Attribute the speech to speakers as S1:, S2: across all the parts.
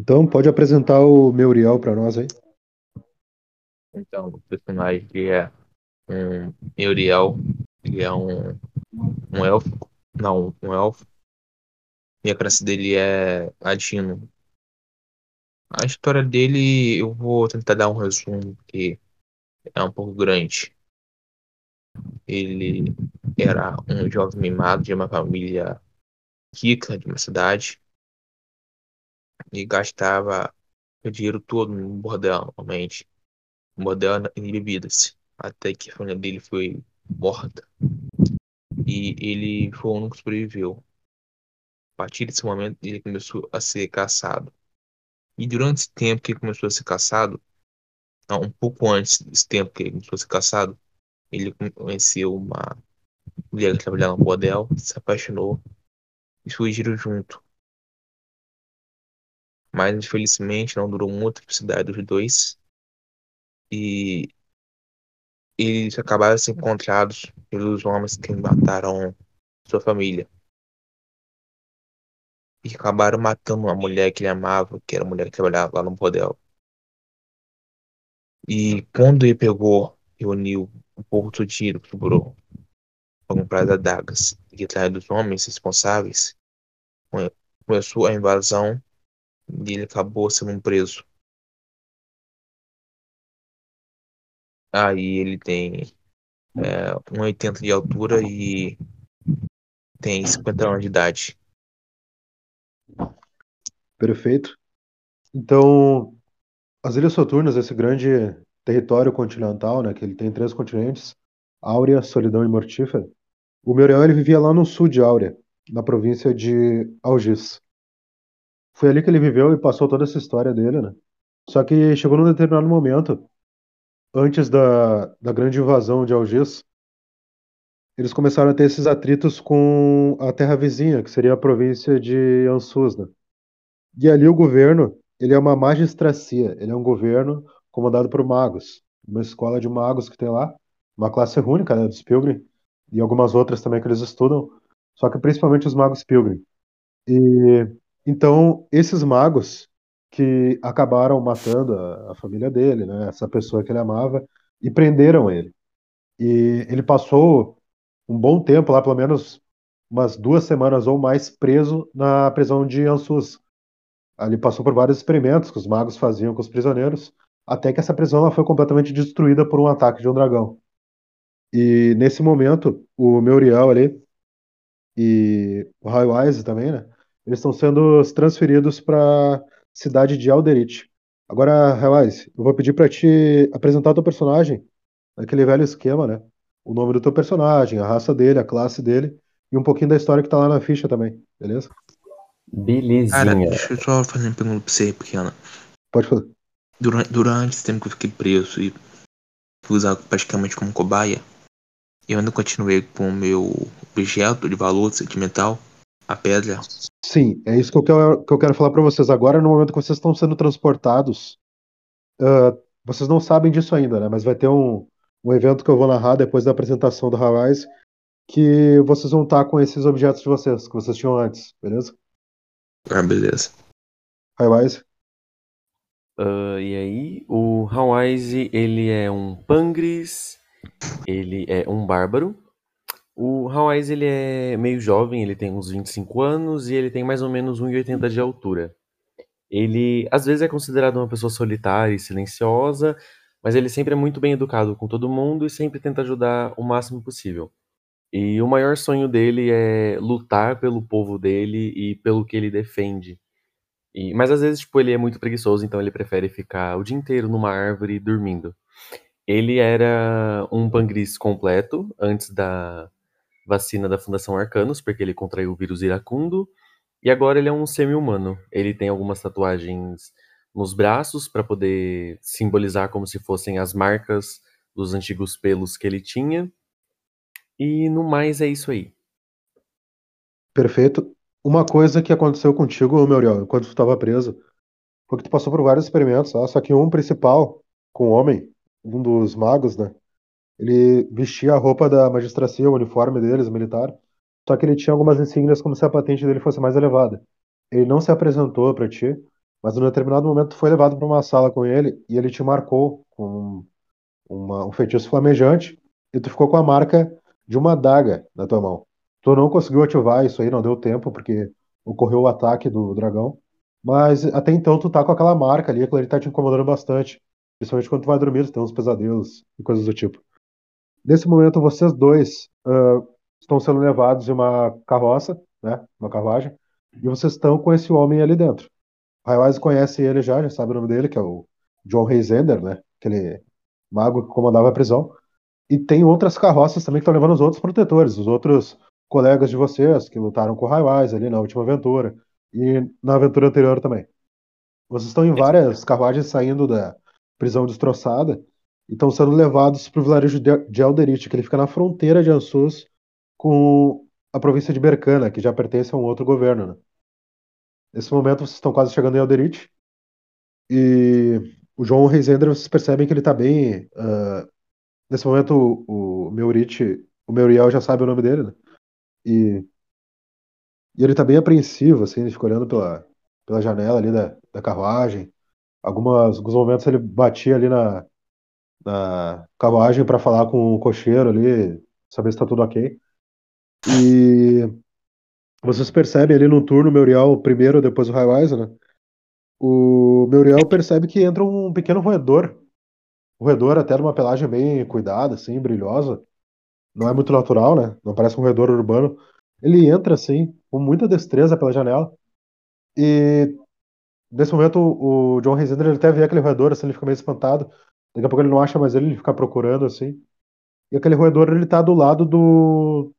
S1: Então, pode apresentar o Meuriel para nós aí.
S2: Então, o personagem é um Euriel, ele é um, um elfo. Não, um elfo. E a classe dele é ladino. A história dele, eu vou tentar dar um resumo, que é um pouco grande. Ele era um jovem mimado de uma família rica de uma cidade e gastava o dinheiro todo no bordel, normalmente. No bordel em bebidas. Até que a família dele foi morta. E ele foi o único que sobreviveu. A partir desse momento, ele começou a ser caçado. E durante esse tempo que ele começou a ser caçado, não, um pouco antes desse tempo que ele começou a ser caçado, ele conheceu uma mulher que trabalhava no bordel, se apaixonou e fugiram junto. Mas infelizmente não durou muito a felicidade dos dois. E eles acabaram sendo encontrados pelos homens que mataram sua família. E acabaram matando uma mulher que ele amava, que era a mulher que trabalhava lá no bordel. E quando ele pegou, reuniu o povo todinho que sobrou para comprar as adagas e atrás dos homens responsáveis, começou a invasão e ele acabou sendo preso. Aí ele tem é, 1,80 de altura e tem 50 anos de idade.
S1: Perfeito. Então, as Ilhas Soturnas, esse grande território continental, né, que ele tem três continentes, Áurea, Solidão e Mortífera, o Meuriel ele vivia lá no sul de Áurea, na província de Algis. Foi ali que ele viveu e passou toda essa história dele, né? Só que chegou num determinado momento, antes da, da grande invasão de Algis, eles começaram a ter esses atritos com a terra vizinha, que seria a província de Ansus, né? E ali o governo, ele é uma magistracia, ele é um governo comandado por magos, uma escola de magos que tem lá, uma classe única, né, dos Pilgrim, e algumas outras também que eles estudam, só que principalmente os magos Pilgrim. E então esses magos que acabaram matando a, a família dele, né, essa pessoa que ele amava, e prenderam ele. E ele passou um bom tempo lá, pelo menos umas duas semanas ou mais, preso na prisão de Ansus. Ali passou por vários experimentos que os magos faziam com os prisioneiros, até que essa prisão foi completamente destruída por um ataque de um dragão. E nesse momento, o Meuriel ali e o Highwise também, né? Eles estão sendo transferidos para a cidade de Alderite. Agora, Highwise, eu vou pedir para te apresentar o teu personagem, aquele velho esquema, né? O nome do teu personagem, a raça dele, a classe dele e um pouquinho da história que tá lá na ficha também, beleza?
S3: Belezinha.
S2: Cara, deixa eu só fazer uma pergunta pra você, pequena.
S1: Pode fazer.
S2: Durante, durante esse tempo que eu fiquei preso e fui usado praticamente como cobaia, eu ainda continuei com o meu objeto de valor sentimental, a pedra.
S1: Sim, é isso que eu quero, que eu quero falar para vocês agora. No momento que vocês estão sendo transportados, uh, vocês não sabem disso ainda, né? Mas vai ter um, um evento que eu vou narrar depois da apresentação do Hawaii, que vocês vão estar com esses objetos de vocês, que vocês tinham antes, beleza?
S2: Ah, beleza.
S1: Hawaii.
S3: Uh, e aí, o Hawise, ele é um Pangris, ele é um bárbaro. O Hawise, ele é meio jovem, ele tem uns 25 anos e ele tem mais ou menos 1,80 de altura. Ele, às vezes, é considerado uma pessoa solitária e silenciosa, mas ele sempre é muito bem educado com todo mundo e sempre tenta ajudar o máximo possível. E o maior sonho dele é lutar pelo povo dele e pelo que ele defende. E, mas às vezes, tipo, ele é muito preguiçoso, então ele prefere ficar o dia inteiro numa árvore dormindo. Ele era um pangris completo antes da vacina da Fundação Arcanos, porque ele contraiu o vírus iracundo. E agora ele é um semi-humano. Ele tem algumas tatuagens nos braços para poder simbolizar como se fossem as marcas dos antigos pelos que ele tinha. E no mais é isso aí.
S1: Perfeito. Uma coisa que aconteceu contigo, Muriel, enquanto tu estava preso, foi que tu passou por vários experimentos, tá? só que um principal, com o homem, um dos magos, né? Ele vestia a roupa da magistracia, o uniforme deles, militar, só que ele tinha algumas insígnias como se a patente dele fosse mais elevada. Ele não se apresentou para ti, Mas em um determinado momento foi levado para uma sala com ele e ele te marcou com uma- um feitiço flamejante e tu ficou com a marca de uma adaga na tua mão. Tu não conseguiu ativar isso aí, não deu tempo, porque ocorreu o ataque do dragão. Mas até então tu tá com aquela marca ali, aquilo ali tá te incomodando bastante. Principalmente quando tu vai dormir, tu tem uns pesadelos e coisas do tipo. Nesse momento, vocês dois ah, estão sendo levados em uma carroça, né? Uma carruagem, e vocês estão com esse homem ali dentro. Highwise conhece ele já, já sabe o nome dele, que é o John Reisender, né? Aquele mago que comandava a prisão. E tem outras carroças também que estão levando os outros protetores, os outros colegas de vocês que lutaram com o Highwise ali na última aventura e na aventura anterior também. Vocês estão em várias carruagens saindo da prisão destroçada estão sendo levados para o vilarejo de de Elderich, que ele fica na fronteira de Ansus com a província de Bercana, que já pertence a um outro governo. Né? Nesse momento, vocês estão quase chegando em Elderich e o João Reisender, vocês percebem que ele está bem. ah, nesse momento, o, o Meurite, o Meuriel já sabe o nome dele, né? E, e ele tá bem apreensivo, assim, ele fica olhando pela, pela janela ali da, da carruagem. Alguns momentos ele batia ali na, na carruagem para falar com o cocheiro ali, saber se tá tudo ok. E vocês percebem ali no turno, o Meuriel primeiro, depois o Highwise, né? O Meuriel percebe que entra um pequeno roedor. O roedor até numa pelagem bem cuidada, assim, brilhosa. Não é muito natural, né? Não parece um roedor urbano. Ele entra, assim, com muita destreza pela janela. E nesse momento o o John Reisender ele até vê aquele roedor, assim, ele fica meio espantado. Daqui a pouco ele não acha mais ele, ele fica procurando, assim. E aquele roedor, ele tá do lado do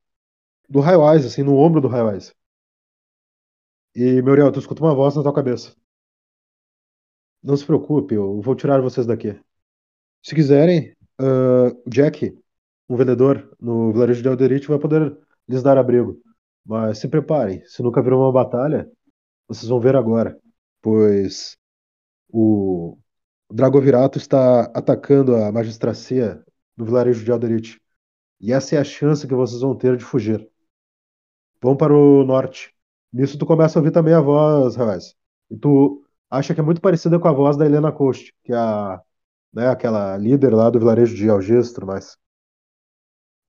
S1: do Highwise, assim, no ombro do Highwise. E, Muriel, tu escuta uma voz na tua cabeça. Não se preocupe, eu vou tirar vocês daqui. Se quiserem, o Jack, um vendedor no vilarejo de Alderite, vai poder lhes dar abrigo. Mas se preparem, se nunca viram uma batalha, vocês vão ver agora. Pois o Dragovirato está atacando a magistracia do vilarejo de Alderite. E essa é a chance que vocês vão ter de fugir. Vão para o norte. Nisso tu começa a ouvir também a voz, Ravaz. E tu acha que é muito parecida com a voz da Helena Coast, que é a, né, aquela líder lá do vilarejo de Algiers e tudo mais.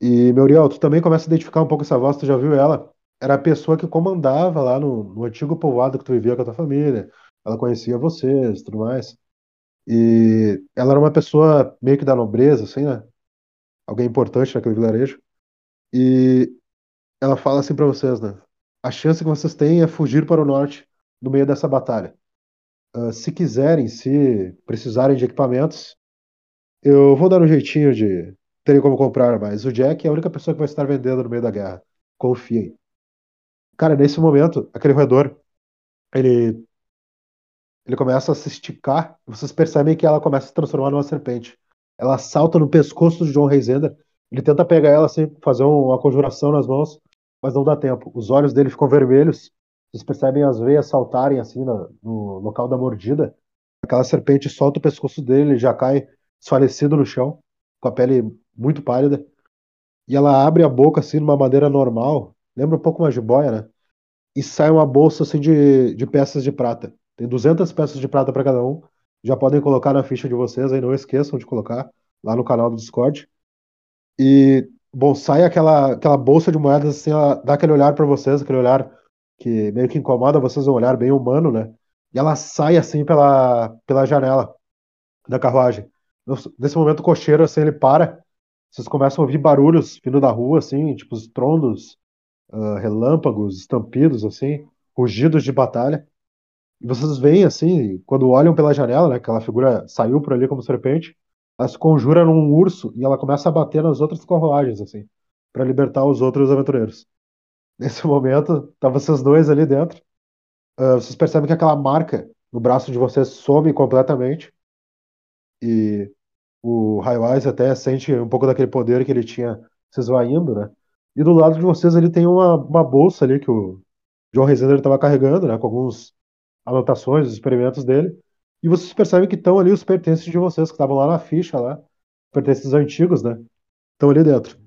S1: E, Meuriel, tu também começa a identificar um pouco essa voz, tu já viu ela? Era a pessoa que comandava lá no, no antigo povoado que tu vivia com a tua família. Ela conhecia vocês tudo mais. E ela era uma pessoa meio que da nobreza, assim, né? Alguém importante naquele vilarejo. E ela fala assim pra vocês, né? A chance que vocês têm é fugir para o norte no meio dessa batalha. Ah, se quiserem, se precisarem de equipamentos, eu vou dar um jeitinho de terem como comprar, mas o Jack é a única pessoa que vai estar vendendo no meio da guerra. Confiem. Cara, nesse momento, aquele roedor, ele ele começa a se esticar, e vocês percebem que ela começa a se transformar numa serpente. Ela salta no pescoço de John Reisender, ele tenta pegar ela assim, fazer um- uma conjuração nas mãos, mas não dá tempo. Os olhos dele ficam vermelhos, vocês percebem as veias saltarem assim no, no local da mordida. Aquela serpente solta o pescoço dele, ele já cai desfalecido no chão, com a pele muito pálida. E ela abre a boca assim, de uma maneira normal, lembra um pouco uma jiboia, né? E sai uma bolsa assim de, de peças de prata. Tem 200 peças de prata para cada um. Já podem colocar na ficha de vocês aí, não esqueçam de colocar lá no canal do Discord. E, bom, sai aquela, aquela bolsa de moedas assim, ela dá aquele olhar para vocês, aquele olhar que meio que incomoda vocês, um olhar bem humano, né? E ela sai assim pela, pela janela da carruagem. Nesse momento o cocheiro assim, ele para. Vocês começam a ouvir barulhos vindo da rua, assim, tipo estrondos, ah, relâmpagos, estampidos, assim, rugidos de batalha. E vocês veem, assim, quando olham pela janela, né, aquela figura saiu por ali como serpente, ela se conjura num urso e ela começa a bater nas outras carruagens, assim, para libertar os outros aventureiros. Nesse momento, tá vocês dois ali dentro. Ah, vocês percebem que aquela marca no braço de vocês some completamente. E o Highwise até sente um pouco daquele poder que ele tinha se esvaindo, né? E do lado de vocês ali tem uma, uma bolsa ali que o John Reisender estava carregando, né? Com algumas anotações, os experimentos dele. E vocês percebem que estão ali os pertences de vocês, que estavam lá na ficha, lá. Pertences antigos, né? Estão ali dentro.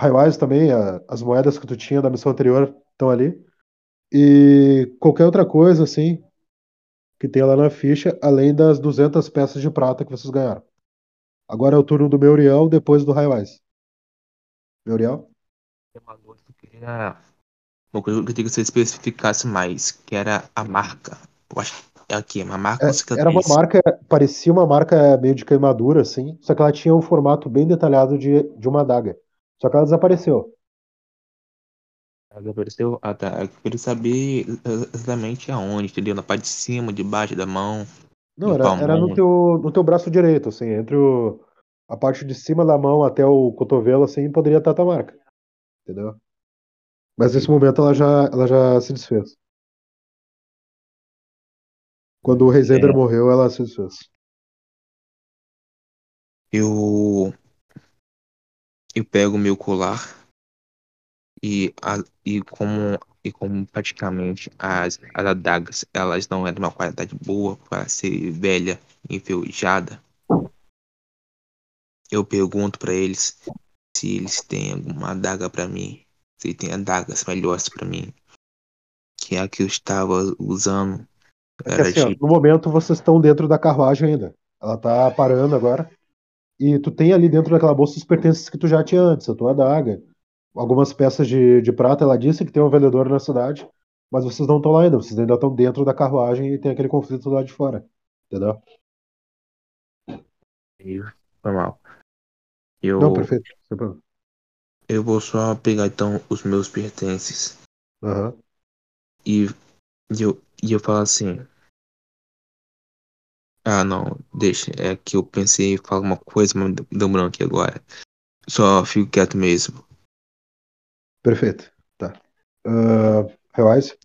S1: Highwise também, a- as moedas que tu tinha da missão anterior estão ali. E qualquer outra coisa, assim, que tem lá na ficha, além das 200 peças de prata que vocês ganharam. Agora é o turno do Meuriel, depois do Highwise. Meuriel?
S2: Tem uma coisa que queria. Uma coisa que eu queria que você especificasse mais, que era a marca. Eu acho que é aqui, uma marca
S1: É, era uma marca, parecia uma marca meio de queimadura, assim, só que ela tinha um formato bem detalhado de, de uma adaga. Só que ela desapareceu.
S2: Ela apareceu. Ah, tá. Eu queria saber exatamente aonde, entendeu? Na parte de cima, de baixo da mão,
S1: Não, era, era no teu, no teu braço direito, assim, entre o, a parte de cima da mão até o cotovelo, assim, poderia estar a tua marca. Entendeu? Mas nesse momento ela já, ela já se desfez. Quando o Rei Zender
S2: É.
S1: morreu, ela se desfez.
S2: Eu. Eu pego meu colar e, a, e como. E como praticamente as, as adagas elas não eram de uma qualidade boa para ser velha, enferrujada, eu pergunto para eles se eles têm alguma adaga para mim, se tem adagas melhores para mim, que a que eu estava usando
S1: É assim, ó, no momento vocês estão dentro da carruagem ainda. Ela tá parando agora. E tu tem ali dentro daquela bolsa os pertences que tu já tinha antes, a tua adaga, algumas peças de, de prata. Ela disse que tem um vendedor na cidade, mas vocês não estão lá ainda. Vocês ainda estão dentro da carruagem e tem aquele conflito lá de fora. Entendeu?
S2: Foi mal. Eu,
S1: Não, perfeito. Sem problema.
S2: eu vou só pegar então os meus pertences
S1: Aham.
S2: e, e eu, e eu falo assim. Ah, não, deixa. É que eu pensei em falar uma coisa, mas me deu branco aqui agora. Só fico quieto mesmo.
S1: Perfeito. Tá. Uh, Reais?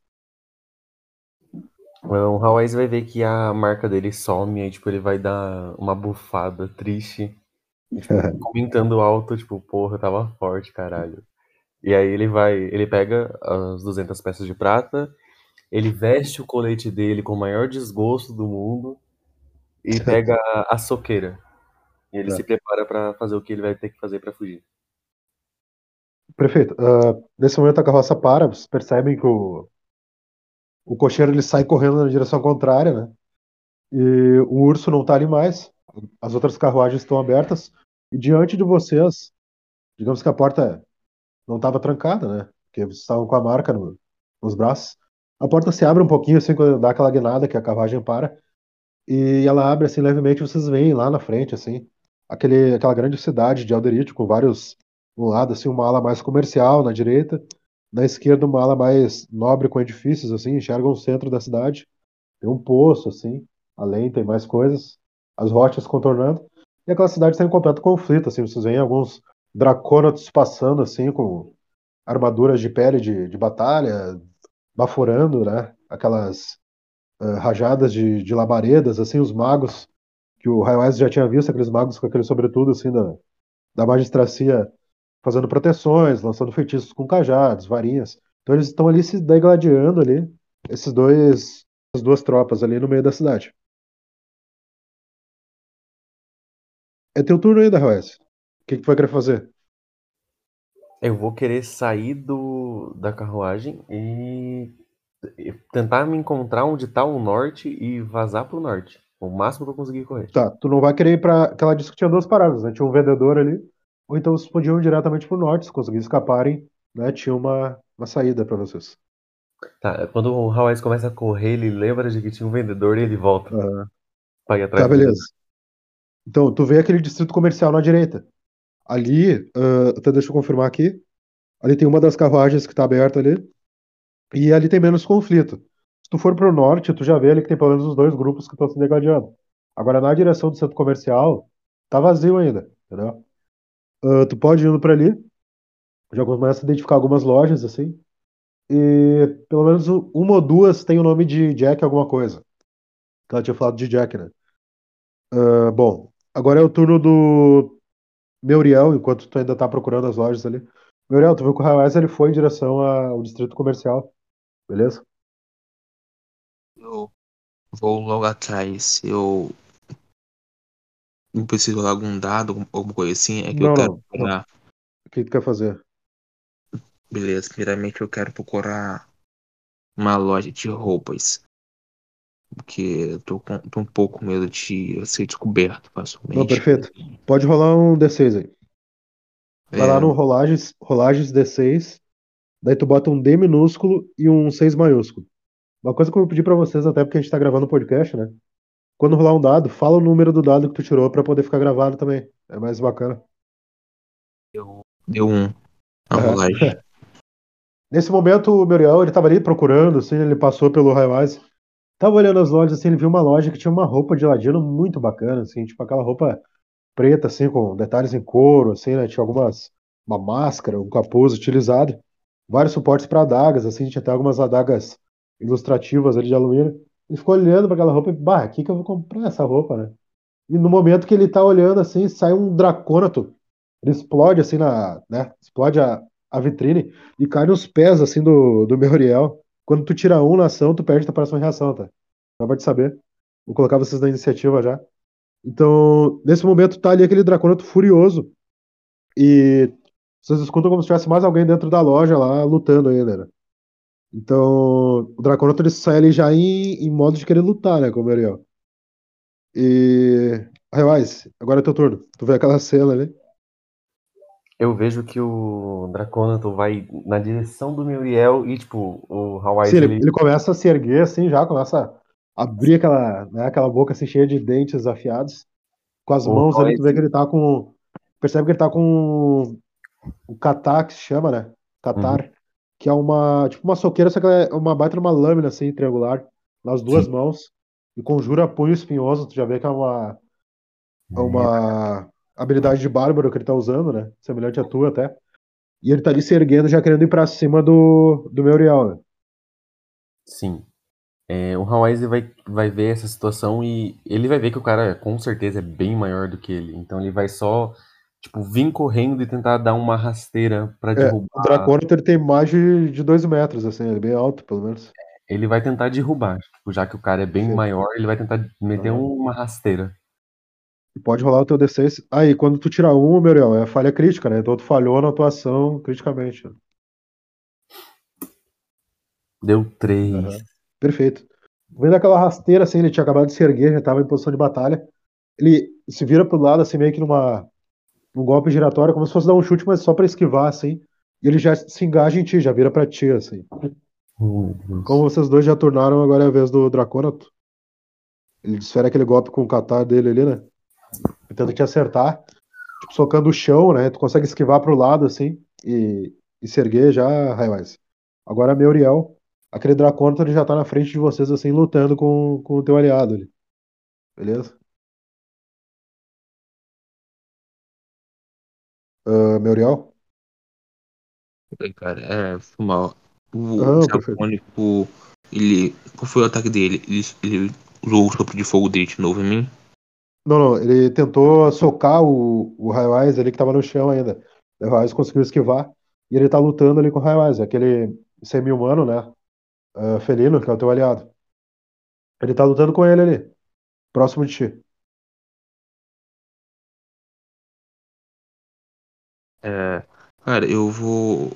S3: O Hawais vai ver que a marca dele some, aí, tipo, ele vai dar uma bufada triste. tipo, comentando alto, tipo, porra, tava forte, caralho. E aí ele vai, ele pega as 200 peças de prata, ele veste o colete dele com o maior desgosto do mundo e pega a, a soqueira. E ele
S1: Tá.
S3: se prepara pra fazer o que ele vai ter que fazer pra fugir.
S1: Perfeito. Uh, nesse momento a carroça para, vocês percebem que o, o cocheiro ele sai correndo na direção contrária, né? E o urso não tá ali mais. As outras carruagens estão abertas. E diante de vocês, digamos que a porta não estava trancada, né? Porque vocês estavam com a marca no- nos braços. A porta se abre um pouquinho, assim, quando dá aquela guinada que a carruagem para. E ela abre, assim, levemente. Vocês veem lá na frente, assim, aquele, aquela grande cidade de Alderite, com vários. Um lado, assim, uma ala mais comercial na direita. Na esquerda, uma ala mais nobre com edifícios, assim, enxergam o centro da cidade. Tem um poço, assim, além tem mais coisas. As rochas contornando. E aquela cidade está em completo conflito, assim. Vocês veem alguns dracônatos passando, assim, com armaduras de pele de, de batalha, baforando, né? Aquelas ah, rajadas de, de labaredas, assim, os magos que o Highwise já tinha visto, aqueles magos com aquele sobretudo, assim, da, da magistracia fazendo proteções, lançando feitiços com cajados, varinhas. Então eles estão ali se degladiando ali, esses dois, as duas tropas ali no meio da cidade. É teu turno ainda, Highwise. O que, que tu vai querer fazer?
S3: Eu vou querer sair do, da carruagem e e tentar me encontrar onde tá o norte e vazar pro norte. O máximo que eu conseguir correr.
S1: Tá, tu não vai querer ir pra. Aquela disse que tinha duas paradas, né? Tinha um vendedor ali, ou então vocês podiam ir diretamente pro norte, se conseguirem escaparem, né? Tinha uma, uma saída pra vocês.
S3: Tá, quando o Hawais começa a correr, ele lembra de que tinha um vendedor e ele volta
S1: Aham.
S3: pra ir atrás
S1: Tá, beleza. Então, tu vê aquele distrito comercial na direita. Ali, ah, até deixa eu confirmar aqui. Ali tem uma das carruagens que tá aberta ali. E ali tem menos conflito. Se tu for pro norte, tu já vê ali que tem pelo menos os dois grupos que estão se degladiando. Agora, na direção do centro comercial, tá vazio ainda, entendeu? Ah, tu pode ir indo ali. Já começa a identificar algumas lojas, assim. E pelo menos uma ou duas tem o nome de Jack alguma coisa. Que ela tinha falado de Jack, né? Ah, bom, agora é o turno do Meuriel, enquanto tu ainda tá procurando as lojas ali. Meuriel, tu viu que o Highwise ele foi em direção ao distrito comercial, beleza?
S2: Eu vou logo atrás. Eu não preciso rolar algum dado, algum- alguma coisa assim. É que
S1: Não,
S2: eu quero procurar.
S1: O que tu quer fazer?
S2: Beleza, primeiramente eu quero procurar uma loja de roupas. Porque eu tô, com, tô um pouco com medo de ser descoberto facilmente.
S1: Não, perfeito. Pode rolar um D6 aí. Vai lá
S2: É,
S1: no rolagens, rolagens D6. Daí tu bota um D minúsculo e um 6 maiúsculo. Uma coisa que eu vou pedir pra vocês, até porque a gente tá gravando o podcast, né? Quando rolar um dado, fala o número do dado que tu tirou pra poder ficar gravado também. É mais bacana.
S2: deu, deu um na
S1: Aham.
S2: rolagem.
S1: Nesse momento, o Muriel, ele tava ali procurando, assim, ele passou pelo Highwise. Tava olhando as lojas, assim, ele viu uma loja que tinha uma roupa de ladino muito bacana, assim, tipo aquela roupa preta, assim, com detalhes em couro, assim, né? Tinha algumas, uma máscara, um capuz utilizado, vários suportes para adagas, assim, tinha até algumas adagas ilustrativas ali de alumínio. Ele ficou olhando para aquela roupa e, bah, aqui que eu vou comprar essa roupa, né? E no momento que ele tá olhando, assim, sai um dracônato. Ele explode, assim, na, né? Explode a, a vitrine e cai nos pés, assim, do, do Muriel. Quando tu tira um na ação, tu perde tua próxima reação, tá? Só pra te saber. Vou colocar vocês na iniciativa já. Então, nesse momento tá ali aquele Draconato furioso. E vocês escutam como se tivesse mais alguém dentro da loja lá lutando ainda, né? Então, o Draconato ele sai ali já em, em modo de querer lutar, né, com o Muriel. E. Rewise, agora é teu turno. Tu vê aquela cena ali.
S3: Eu vejo que o Draconato vai na direção do Muriel e, tipo, o Hawaii
S1: Sim, ele,
S3: ele,
S1: começa a se erguer assim já, começa a abrir aquela, né, aquela boca assim cheia de dentes afiados. Com as
S3: O
S1: mãos ali, tu vê
S3: Hawaii-
S1: que ele tá com. Percebe que ele tá com o catar, que se chama, né? Catar, que é uma. Tipo uma soqueira, só que ela é uma baita de uma lâmina assim, triangular, nas duas
S3: Sim.
S1: mãos. E conjura punho espinhoso, tu já vê que é uma. É uma habilidade de bárbaro que ele tá usando, né? Semelhante à tua até. E ele tá ali se erguendo, já querendo ir pra cima do, do Muriel, né?
S3: Sim. É, o Hawaii vai, vai ver essa situação e ele vai ver que o cara com certeza é bem maior do que ele. Então ele vai só, tipo, vir correndo e tentar dar uma rasteira pra
S1: É,
S3: derrubar.
S1: o Draconato ele tem mais de, de dois metros, assim, ele é bem alto, pelo menos.
S3: Ele vai tentar derrubar. Tipo, já que o cara é bem
S1: Sim.
S3: maior, ele vai tentar meter uma rasteira.
S1: E pode rolar o teu D6. Aí, quando tu tira um, Muriel, é falha crítica, né? Então tu falhou na tua ação criticamente. né?
S3: Deu três.
S1: Aham. Perfeito. Vendo aquela rasteira, assim, ele tinha acabado de se erguer, já tava em posição de batalha. Ele se vira pro lado, assim, meio que numa, num golpe giratório, como se fosse dar um chute, mas só pra esquivar, assim. E ele já se engaja em ti, já vira pra ti, assim.
S3: Oh, meu Deus.
S1: Como vocês dois já turnaram, agora é a vez do Draconato. Ele desfere aquele golpe com o catar dele ali, né? Tentando te acertar. Tipo, socando o chão, né? Tu consegue esquivar pro lado, assim, e, e se erguer já, Highwise. Agora, Meuriel, aquele Draconato, ele já tá na frente de vocês, assim, lutando com, com o teu aliado ali. Beleza? Ah, Meuriel?
S2: Cara, é, foi mal. O
S1: Ah,
S2: Dracônico, ele. Qual foi o ataque dele? Ele, ele usou o sopro de fogo dele de novo em mim?
S1: Não, não, ele tentou socar o, o Highwise ali que tava no chão ainda. O Highwise conseguiu esquivar. E ele tá lutando ali com o Highwise, aquele semi-humano, né? ah, felino, que é o teu aliado. Ele tá lutando com ele ali, próximo de ti.
S2: É, cara, eu vou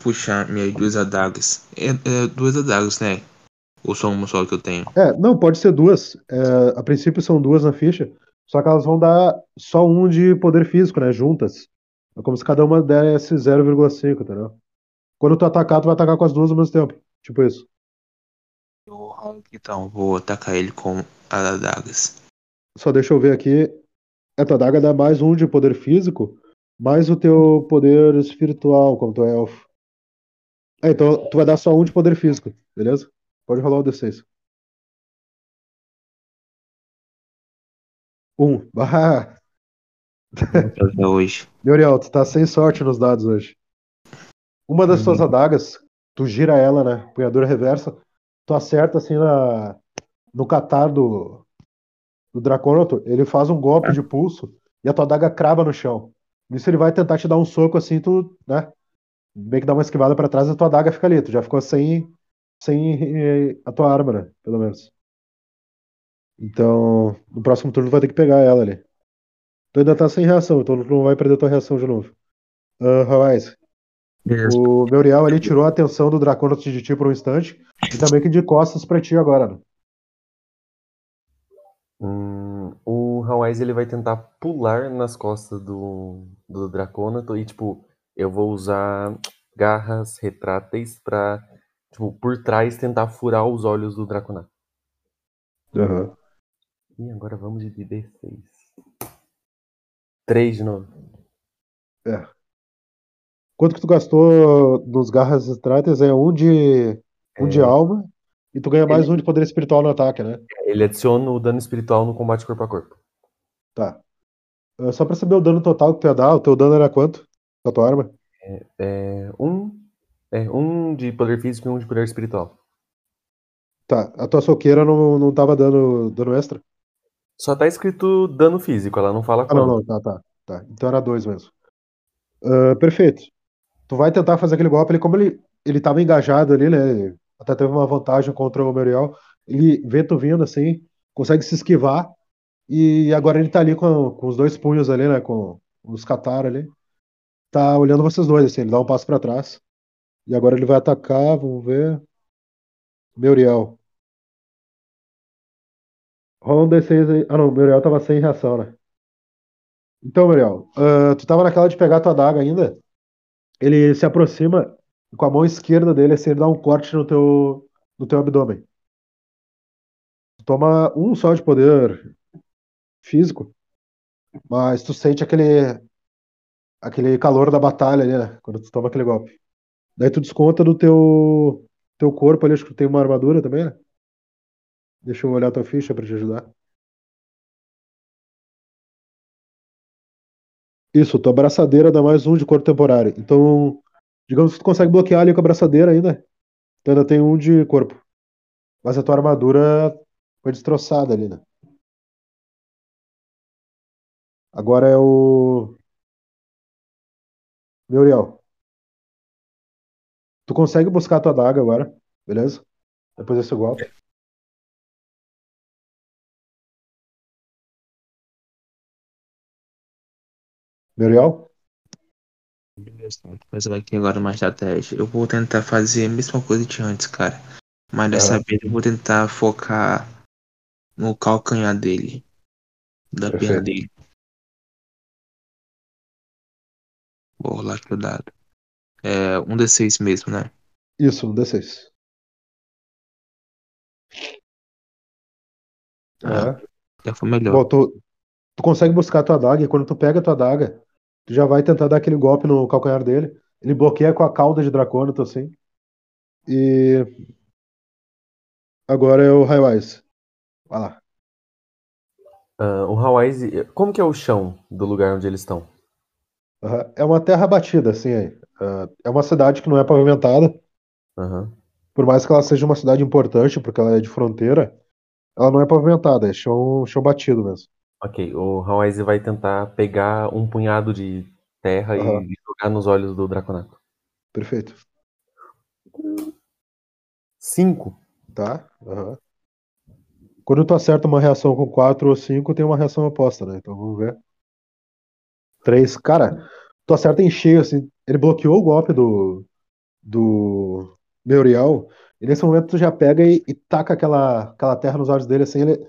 S2: puxar minhas duas adagas. É, é duas adagas, né? Ou só uma só que eu tenho?
S1: É, não, pode ser duas. É, a princípio são duas na ficha, só que elas vão dar só um de poder físico, né? Juntas. É como se cada uma desse 0,5, entendeu? Quando tu atacar, tu vai atacar com as duas ao mesmo tempo. Tipo isso.
S2: Então, vou atacar ele com as adagas.
S1: Só deixa eu ver aqui. A tua daga dá mais um de poder físico, mais o teu poder espiritual, como tu é elfo. É, então tu vai dar só um de poder físico, beleza? Pode rolar o D6. Um. Bah!
S2: Hoje.
S1: Muriel, tu tá sem sorte nos dados hoje. Uma das
S2: Uhum.
S1: tuas adagas, tu gira ela, né? Punhadura reversa, tu acerta assim na, no catar do, do Draconato, ele faz um golpe de pulso e a tua adaga crava no chão. Nisso ele vai tentar te dar um soco assim, tu, né? Meio que dá uma esquivada pra trás e a tua adaga fica ali. Tu já ficou sem, sem eh, a tua arma, né? Pelo menos. Então, no próximo turno tu vai ter que pegar ela ali. Tu ainda tá sem reação, então tu não vai perder tua reação de novo. Uh, Hawaii,
S2: Beleza.
S1: o Meuriel ali tirou a atenção do Draconato de ti por um instante e também que de costas pra ti agora, né?
S3: Hum, o Hawais ele vai tentar pular nas costas do, do Draconato e, tipo, eu vou usar garras retráteis pra, tipo, por trás tentar furar os olhos do Draconato.
S1: Aham.
S3: E agora vamos de D6. 3 de novo.
S1: É. Quanto que tu gastou nos garras extratas é um de, um de
S3: É.
S1: alma e tu ganha mais um de poder espiritual no ataque, né?
S3: Ele adiciona o dano espiritual no combate corpo a corpo.
S1: Tá. Ah, Só pra saber o dano total que tu ia dar, o teu dano era quanto com a tua arma?
S3: É um, é um de poder físico e um de poder espiritual.
S1: Tá, a tua soqueira não, não tava dando dano extra?
S3: Só tá escrito dano físico, ela não fala
S1: Ah, não,
S3: quanto.
S1: não, tá, tá, tá. Então era dois mesmo. Ah, perfeito. Tu vai tentar fazer aquele golpe, ele, como ele, ele tava engajado ali, né? Até teve uma vantagem contra o Muriel. Ele vê tu vindo assim, consegue se esquivar, e agora ele tá ali com, com os dois punhos ali, né? Com os Katar ali. Tá olhando vocês dois, assim, ele dá um passo pra trás. E agora ele vai atacar, vamos ver. Muriel. Rola um D6 aí. Ah, não, o Muriel tava sem reação, né? Então, Muriel, ah, tu tava naquela de pegar tua adaga ainda. Ele se aproxima com a mão esquerda dele, assim, ele dá um corte no teu, no teu abdômen. Tu toma um só de poder físico, mas tu sente aquele, aquele calor da batalha ali, né? Quando tu toma aquele golpe. Daí tu desconta do teu, teu corpo ali, acho que tu tem uma armadura também, né? Deixa eu olhar tua ficha pra te ajudar. Isso, tua abraçadeira dá mais um de corpo temporário. Então, digamos que tu consegue bloquear ali com a abraçadeira ainda. Tu ainda tem um de corpo. Mas a tua armadura foi destroçada ali, né? Agora é o. Muriel. Tu consegue buscar a tua adaga agora, beleza? Depois desse golpe. Muriel?
S2: Beleza, Mas vai aqui agora uma estratégia. Eu vou tentar fazer a mesma coisa de antes, cara. Mas dessa
S1: Aham.
S2: vez eu vou tentar focar no calcanhar dele. Da perna
S1: Perfeito.
S2: dele. Vou rolar aqui o dado. É um D6 mesmo, né?
S1: Isso, um D6.
S2: Ah,
S1: Aham.
S2: já foi melhor.
S1: Bom, tu, tu consegue buscar a tua adaga e quando tu pega a tua adaga, tu já vai tentar dar aquele golpe no calcanhar dele. Ele bloqueia com a cauda de Dracônato, assim. E agora é o Highwise. Vai lá.
S3: Ah, o Hawais, como que é o chão do lugar onde eles estão?
S1: Aham. É uma terra batida, assim, aí. É uma cidade que não é pavimentada.
S3: Aham.
S1: Por mais que ela seja uma cidade importante, porque ela é de fronteira, ela não é pavimentada, é chão, chão batido mesmo.
S3: Ok, o Hawais vai tentar pegar um punhado de terra
S1: Aham.
S3: e jogar nos olhos do Draconato.
S1: Perfeito.
S3: Cinco.
S1: Tá? Aham. Quando tu acerta uma reação com 4 ou 5, tem uma reação oposta, né? Então vamos ver. 3. Cara, tu acerta em cheio, assim. Ele bloqueou o golpe do, do Muriel. E nesse momento tu já pega e, e taca aquela, aquela terra nos olhos dele, assim. Ele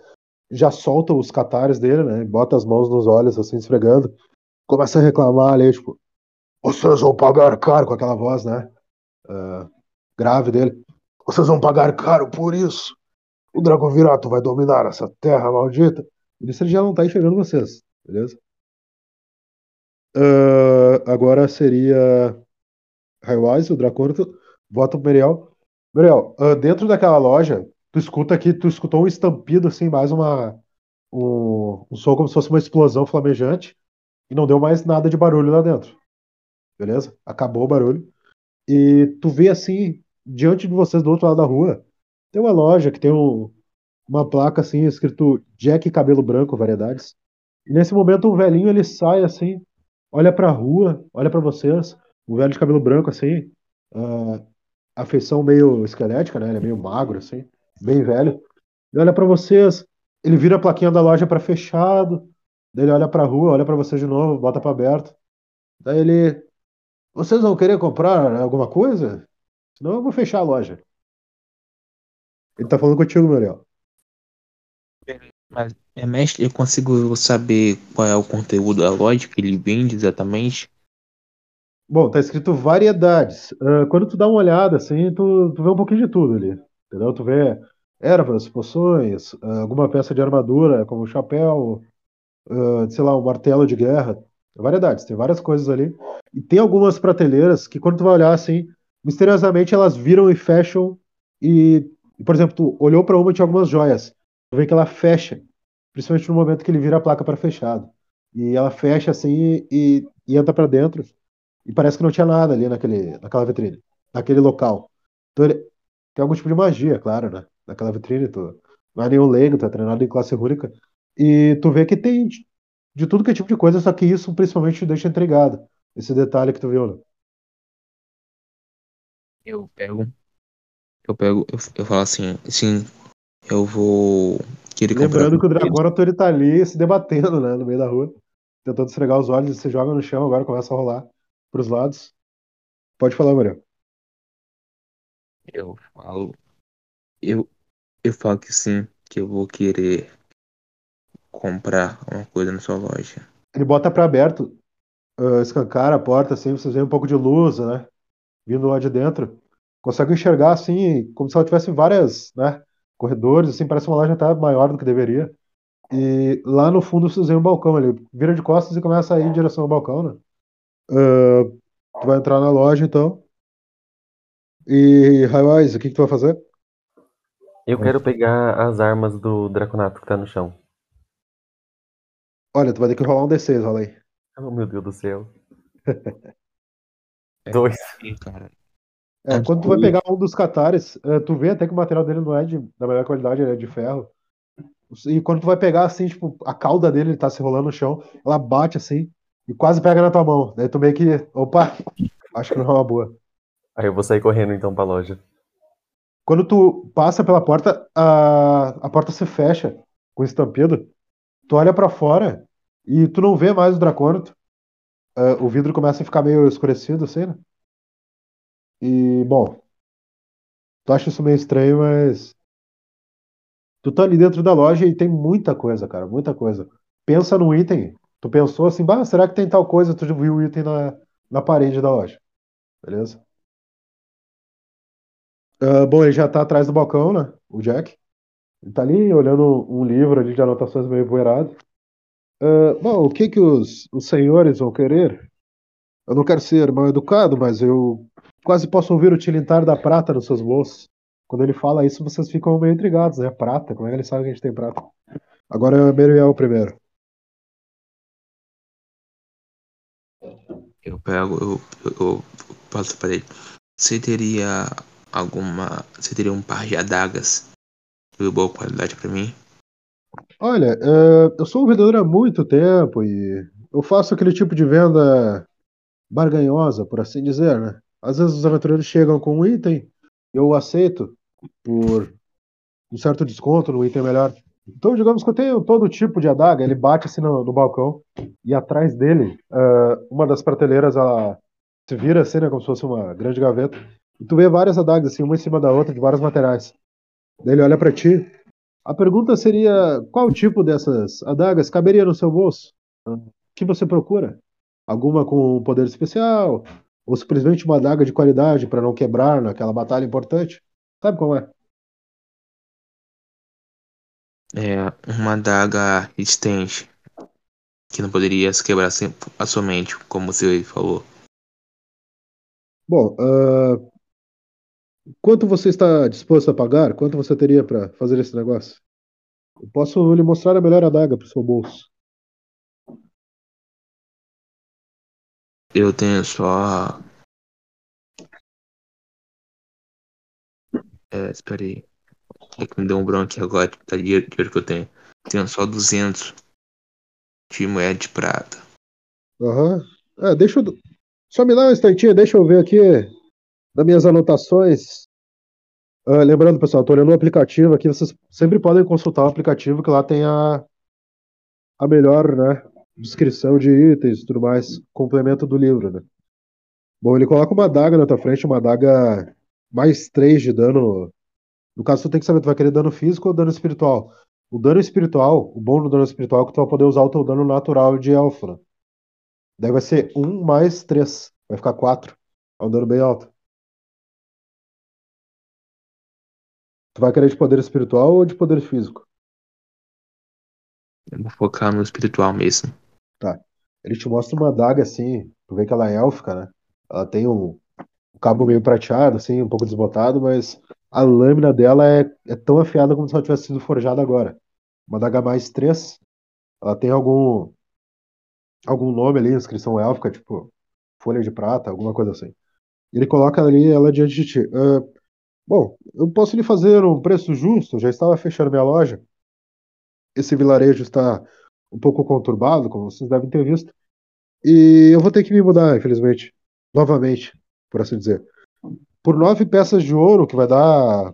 S1: já solta os catares dele, né? Bota as mãos nos olhos, assim, esfregando. Começa a reclamar ali, tipo, vocês vão pagar caro com aquela voz, né? ah, grave dele. Vocês vão pagar caro por isso. O Dragovirato vai dominar essa terra maldita. Nisso ele já não tá enxergando vocês, beleza? Ah, agora seria Highwise, o Draconato, vota pro Meriel. Meriel, ah, dentro daquela loja, tu escuta que tu escutou um estampido, assim, mais uma. Um, um som como se fosse uma explosão flamejante. E não deu mais nada de barulho lá dentro. Beleza? Acabou o barulho. E tu vê assim, diante de vocês do outro lado da rua, tem uma loja que tem um, uma placa assim, escrito Jack Cabelo Branco, variedades. E nesse momento o velhinho ele sai assim, olha pra rua, olha pra vocês, o velho de cabelo branco assim, ah, a feição meio esquelética, né? Ele é meio magro assim, bem velho. Ele olha pra vocês, ele vira a plaquinha da loja pra fechado, daí ele olha pra rua, olha pra vocês de novo, bota pra aberto. Daí ele, vocês vão querer comprar alguma coisa? Senão eu vou fechar a loja. Ele tá falando contigo, Muriel.
S2: Mas, é, mestre, eu consigo saber qual é o conteúdo da loja que ele vende exatamente?
S1: Bom, tá escrito variedades. Ah, quando tu dá uma olhada, assim, tu, tu vê um pouquinho de tudo ali. Entendeu? Tu vê ervas, poções, ah, alguma peça de armadura, como chapéu, ah, sei lá, um martelo de guerra. Variedades, tem várias coisas ali. E tem algumas prateleiras que quando tu vai olhar, assim, misteriosamente elas viram e fecham. E, por exemplo, tu olhou para uma e tinha algumas joias. Vê que ela fecha, principalmente no momento que ele vira a placa para fechado. E ela fecha assim e, e entra para dentro. E parece que não tinha nada ali naquele, naquela vitrine, naquele local. Então ele tem algum tipo de magia, claro, né? Naquela vitrine, tu não é nenhum leigo, tu é treinado em classe única. E tu vê que tem de, de tudo que é tipo de coisa, só que isso principalmente te deixa intrigado. Esse detalhe que tu viu, né?
S2: Eu pego. Eu pego, eu, eu falo assim, sim, eu vou querer comprar.
S1: Lembrando que o Draconato ele tá ali se debatendo, né? No meio da rua. Tentando esfregar os olhos, se joga no chão, agora começa a rolar pros lados. Pode falar, Maria.
S2: Eu falo. Eu, eu falo que sim, que eu vou querer comprar uma coisa na sua loja.
S1: Ele bota pra aberto, ah, escancara a porta, assim, vocês veem um pouco de luz, né? Vindo lá de dentro. Consegue enxergar, assim, como se ela tivesse várias, né? Corredores, assim, parece uma loja até maior do que deveria. E lá no fundo vocês veem um balcão ali. Vira de costas e começa a ir em direção ao balcão, né? Ah, tu vai entrar na loja, então. E, Highwise, o que que tu vai fazer?
S3: Eu quero pegar as armas do Draconato que tá no chão.
S1: Olha, tu vai ter que rolar um D6, rola aí.
S3: Oh, meu Deus do céu.
S2: É,
S3: Dois.
S2: sim, cara.
S1: É,
S2: Antes
S1: quando tu vai
S2: do-
S1: pegar um dos catares, eh, tu vê até que o material dele não é de, da melhor qualidade, ele é de ferro. E quando tu vai pegar, assim, tipo, a cauda dele ele tá se rolando no chão, ela bate assim e quase pega na tua mão. Daí tu meio que, opa, acho que não é uma boa.
S3: Aí eu vou sair correndo então pra loja.
S1: Quando tu passa pela porta, a, a porta se fecha com estampido. Tu olha pra fora e tu não vê mais o Dracônato. Eh, o vidro começa a ficar meio escurecido, assim, né? E, bom, tu acha isso meio estranho, mas tu tá ali dentro da loja e tem muita coisa, cara, muita coisa. Pensa num item, tu pensou assim, bah, será que tem tal coisa? Tu viu o item na, na parede da loja, beleza? Ah, bom, ele já tá atrás do balcão, né? O Jack. Ele tá ali olhando um livro ali de anotações meio empoeirado. Ah, bom, o que que os, os senhores vão querer? Eu não quero ser mal educado, mas eu quase posso ouvir o tilintar da prata nos seus bolsos. Quando ele fala isso, vocês ficam meio intrigados, né? Prata, como é que ele sabe que a gente tem prata? Agora é Meriel primeiro.
S2: Eu pego, eu, eu, eu passo para ele. Você teria alguma. Você teria um par de adagas de boa qualidade pra mim?
S1: Olha, é, eu sou um vendedor há muito tempo e eu faço aquele tipo de venda barganhosa, por assim dizer, né? Às vezes os aventureiros chegam com um item, eu aceito por um certo desconto no item melhor. Então, digamos que eu tenho todo tipo de adaga, ele bate assim no, no balcão e atrás dele, ah, uma das prateleiras, ela se vira assim, né, como se fosse uma grande gaveta, e tu vê várias adagas assim, uma em cima da outra, de vários materiais. Daí ele olha pra ti. A pergunta seria, qual tipo dessas adagas caberia no seu bolso? O que você procura? Alguma com poder especial? Ou simplesmente uma adaga de qualidade para não quebrar naquela batalha importante? Sabe como é?
S2: É uma adaga resistente. Que não poderia se quebrar sem, facilmente, como você falou.
S1: Bom, ah, quanto você está disposto a pagar? Quanto você teria para fazer esse negócio? Eu posso lhe mostrar a melhor adaga para o seu bolso.
S2: Eu tenho só. É, espera aí. É que me deu um branco aqui agora, tá dinheiro, dinheiro que eu tenho. Tenho só 200 de moeda de prata.
S1: Aham. É, deixa eu. Só me dá um instantinho, deixa eu ver aqui nas minhas anotações. Ah, lembrando, pessoal, estou olhando o aplicativo aqui. Vocês sempre podem consultar o aplicativo, que lá tem a, a melhor, né, descrição de itens e tudo mais, complemento do livro, né? Bom, ele coloca uma adaga na tua frente, uma adaga mais 3 de dano. No caso, tu tem que saber, tu vai querer dano físico ou dano espiritual. O dano espiritual, o bom do dano espiritual é que tu vai poder usar o teu dano natural de elfo, né? Daí vai ser 1 mais 3. Vai ficar 4. É um dano bem alto. Tu vai querer de poder espiritual ou de poder físico?
S2: Eu vou focar no espiritual mesmo.
S1: Tá. Ele te mostra uma adaga assim, tu vê que ela é élfica, né? Ela tem um, um cabo meio prateado, assim, um pouco desbotado, mas a lâmina dela é, é tão afiada como se ela tivesse sido forjada agora. Uma adaga mais 3. Ela tem algum algum nome ali, inscrição élfica, tipo folha de prata, alguma coisa assim. Ele coloca ali ela diante de ti. Ah, bom, eu posso lhe fazer um preço justo, já estava fechando minha loja. Esse vilarejo está um pouco conturbado, como vocês devem ter visto. E eu vou ter que me mudar, infelizmente. Novamente, por assim dizer. Por nove peças de ouro, que vai dar.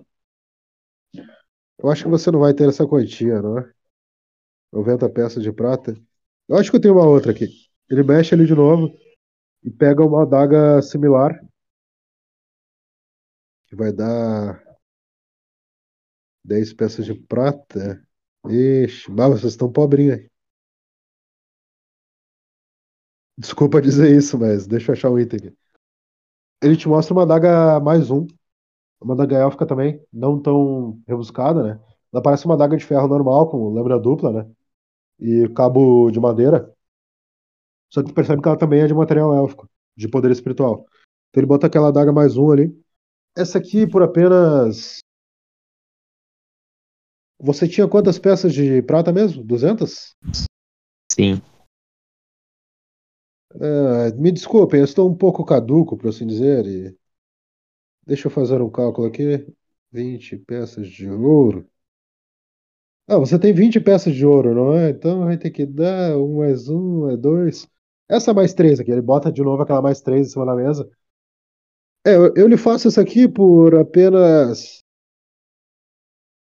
S1: Eu acho que você não vai ter essa quantia, não é? 90 peças de prata. Eu acho que eu tenho uma outra aqui. Ele mexe ali de novo e pega uma adaga similar. Que vai dar 10 peças de prata. Ixi, bah, vocês estão pobrinhos aí. Desculpa dizer isso, mas deixa eu achar o item aqui. Ele te mostra uma adaga mais um. Uma adaga élfica também, não tão rebuscada, né? Ela parece uma adaga de ferro normal, com lâmina dupla, né? E cabo de madeira. Só que tu percebe que ela também é de material élfico, de poder espiritual. Então ele bota aquela adaga mais um ali. Essa aqui por apenas. Você tinha quantas peças de prata mesmo? 200?
S2: Sim.
S1: É, me desculpem, eu estou um pouco caduco, por assim dizer. E... Deixa eu fazer um cálculo aqui. 20 peças de ouro. Ah, você tem 20 peças de ouro, não é? Então vai ter que dar um mais um, é dois. Essa mais três aqui, ele bota de novo aquela mais três em cima da mesa. É, eu, eu lhe faço essa aqui por apenas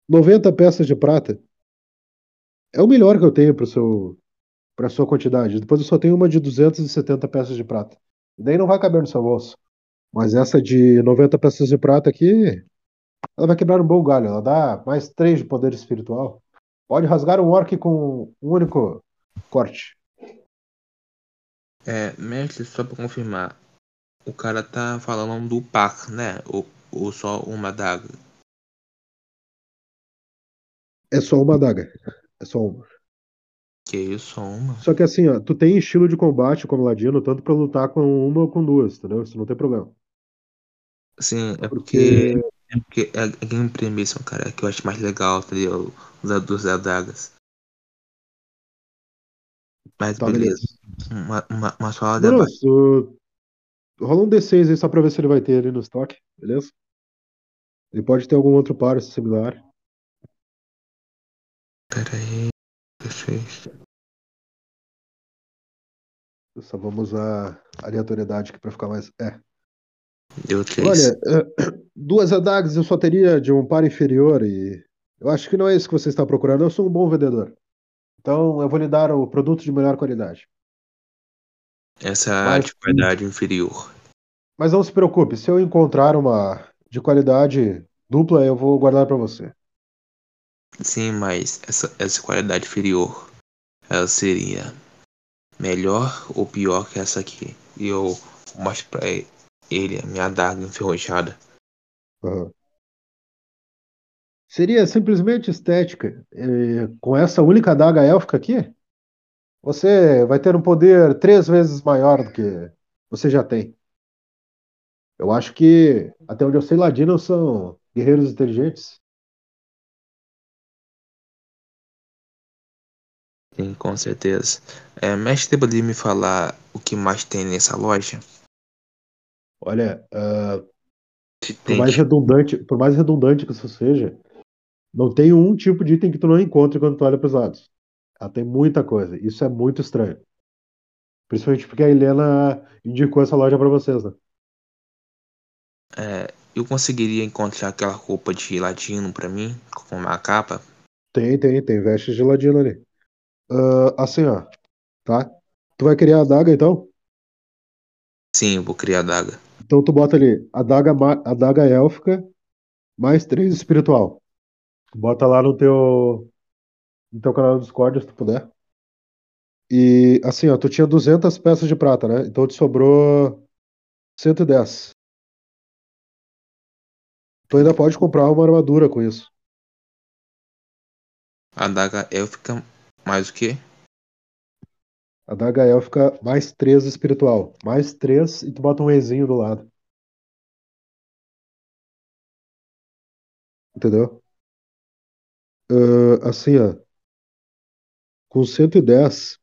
S1: 90 peças de prata. É o melhor que eu tenho para seu para sua quantidade. Depois eu só tenho uma de 270 peças de prata. E daí não vai caber no seu bolso. Mas essa de 90 peças de prata aqui, ela vai quebrar um bom galho. Ela dá mais 3 de poder espiritual. Pode rasgar um orc com um único corte.
S2: É, mestre, só pra confirmar. O cara tá falando do par, né? Ou, ou só uma daga.
S1: É só uma adaga. É só uma.
S2: Que isso, uma?
S1: Só que assim, ó, tu tem estilo de combate como ladino, tanto pra lutar com uma ou com duas, entendeu? Isso não tem problema.
S2: Sim, é
S1: Porque-
S2: porque. É porque é a gameplay mesmo, cara, que eu acho mais legal, entendeu? Usar duas adagas. Mas
S1: Tá,
S2: beleza.
S1: beleza.
S2: Uma, uma, uma só adaga.
S1: tu- rola um D6 aí só pra ver se ele vai ter ali no estoque, beleza? Ele pode ter algum outro par similar.
S2: Pera aí. Eu...
S1: Só vamos usar aleatoriedade aqui pra ficar mais. É.
S2: Deu três.
S1: Olha, eh, duas adagas eu só teria de um par inferior e eu acho que não é isso que você está procurando. Eu sou um bom vendedor. Então eu vou lhe dar o produto de melhor qualidade.
S2: Essa a
S1: Mas-
S2: de qualidade inferior.
S1: Mas não se preocupe, se eu encontrar uma de qualidade dupla, eu vou guardar para você.
S2: Sim, mas essa, essa qualidade inferior, ela seria melhor ou pior que essa aqui? E eu mostro pra ele a minha adaga enferrujada.
S1: Aham. Seria simplesmente estética. Eh, com essa única adaga élfica aqui, você vai ter um poder três vezes maior do que você já tem. Eu acho que, até onde eu sei, ladinos são guerreiros inteligentes.
S2: Sim, com certeza. É, mestre, poderia me falar o que mais tem nessa loja?
S1: Olha, ah,
S2: Se
S1: por
S2: tem
S1: mais redundante, por mais redundante que isso seja, não tem um tipo de item que tu não encontre quando tu olha para os lados. Ela tem muita coisa. Isso é muito estranho. Principalmente porque a Helena indicou essa loja para vocês, né?
S2: É, eu conseguiria encontrar aquela roupa de ladino pra mim, com uma capa?
S1: Tem, tem, tem vestes de ladino ali. Ah, assim, ó, tá? Tu vai criar a adaga, então?
S2: Sim, eu vou criar a adaga.
S1: Então tu bota ali, adaga, adaga élfica, mais três espiritual. Bota lá no teu, no teu canal do Discord, se tu puder. E assim, ó, tu tinha 200 peças de prata, né? Então te sobrou 110. Tu ainda pode comprar uma armadura com isso.
S2: A adaga élfica mais o quê?
S1: A daga élfica mais 3 espiritual. Mais 3 e tu bota um Ezinho do lado. Entendeu? Ah, assim, ó. Com 110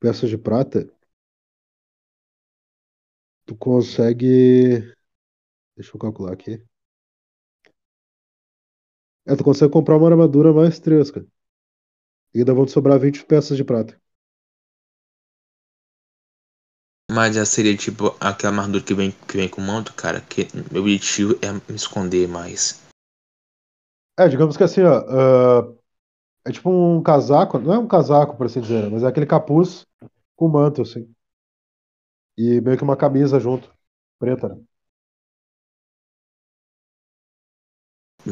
S1: peças de prata, tu consegue. Deixa eu calcular aqui. É, tu consegue comprar uma armadura mais 3, cara. E ainda vão te sobrar 20 peças de prata.
S2: Mas já seria tipo aquela armadura que vem, que vem com manto, cara. Que meu objetivo é me esconder mais.
S1: É, digamos que assim, ó. ah, é tipo um casaco. Não é um casaco, por assim dizer, mas é aquele capuz com manto, assim. E meio que uma camisa junto. Preta, né?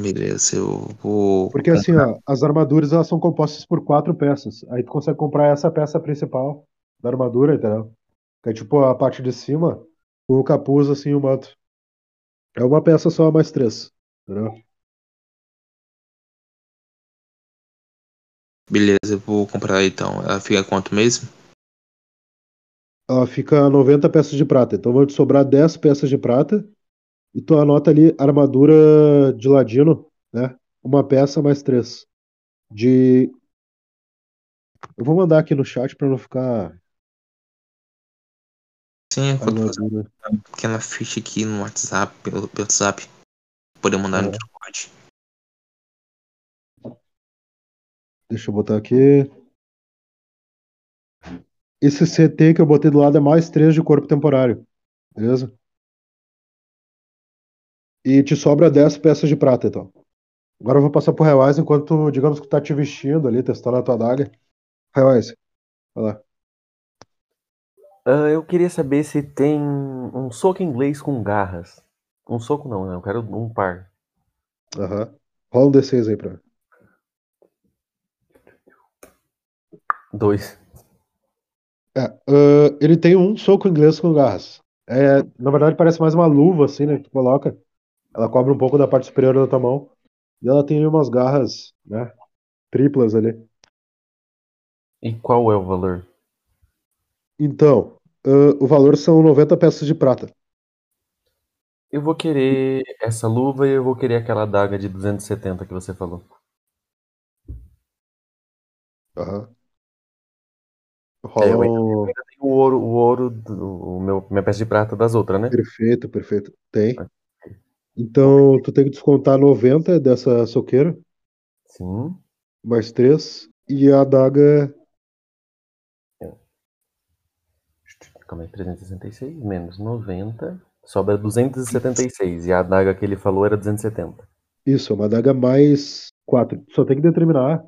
S2: Beleza, eu vou.
S1: Porque assim, ó, as armaduras elas são compostas por quatro peças. Aí tu consegue comprar essa peça principal da armadura, entendeu? Que é tipo a parte de cima, com o capuz assim e o manto. É uma peça só mais três, entendeu?
S2: Beleza, eu vou comprar então. Ela fica quanto mesmo?
S1: Ela fica 90 peças de prata. Então vão te sobrar 10 peças de prata. E tu anota ali armadura de ladino, né? Uma peça mais três. De. Eu vou mandar aqui no chat pra não ficar
S2: Sim, eu vou fazer uma pequena ficha aqui no WhatsApp, pelo, pelo WhatsApp. Poder mandar no
S1: É.
S2: Discord.
S1: Deixa eu botar aqui. Esse CT que eu botei do lado é mais 3 de corpo temporário. Beleza? E te sobra 10 peças de prata, então. Agora eu vou passar pro Reais enquanto, digamos que tu tá te vestindo ali, testando a tua adaga. Reais, vai lá.
S3: Ah, eu queria saber se tem um soco inglês com garras. Um soco não, né? Eu quero um par.
S1: Aham. Rola um D6 aí pra mim.
S3: Dois.
S1: É, ah, ele tem um soco inglês com garras. É, na verdade, parece mais uma luva, assim, né? Que tu coloca. Ela cobre um pouco da parte superior da tua mão. E ela tem umas garras, né? Triplas ali.
S3: E qual é o valor?
S1: Então, ah, o valor são 90 peças de prata.
S3: Eu vou querer essa luva e eu vou querer aquela adaga de 270 que você falou.
S1: Aham.
S3: É,
S1: Rola
S3: eu ainda tenho o ouro, o ouro, do, o meu, minha peça de prata das outras, né?
S1: Perfeito, perfeito. Tem. Então, tu tem que descontar 90 dessa soqueira,
S3: Sim.
S1: mais 3. E a adaga.
S3: Calma aí, 366 menos 90. Sobra 276. E a adaga que ele falou era 270.
S1: Isso, é uma adaga mais 4. Só tem que determinar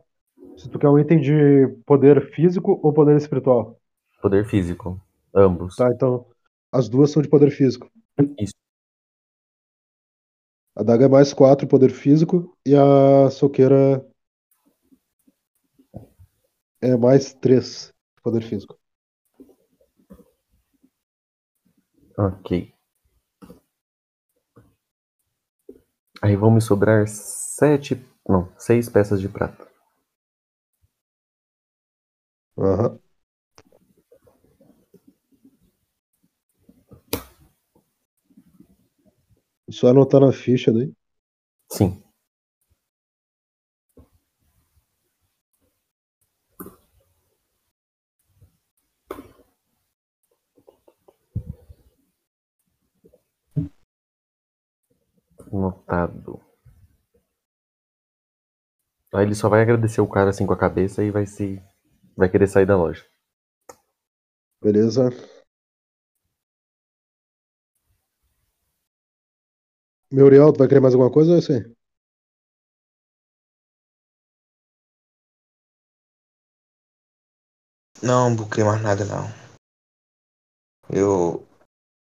S1: se tu quer um item de poder físico ou poder espiritual.
S3: Poder físico. Ambos.
S1: Tá, então. As duas são de poder físico.
S3: Isso.
S1: A adaga é mais 4 poder físico e a soqueira é mais 3 poder físico.
S3: Ok. Aí vão me sobrar sete. Não, seis peças de prata.
S1: Aham. Só anotar na ficha daí.
S3: Sim. Notado. Aí ele só vai agradecer o cara assim com a cabeça e vai se. Vai querer sair da loja.
S1: Beleza. Meu Uriel, tu vai querer mais alguma coisa ou é isso aí?
S2: Não, não vou criar mais nada não. Eu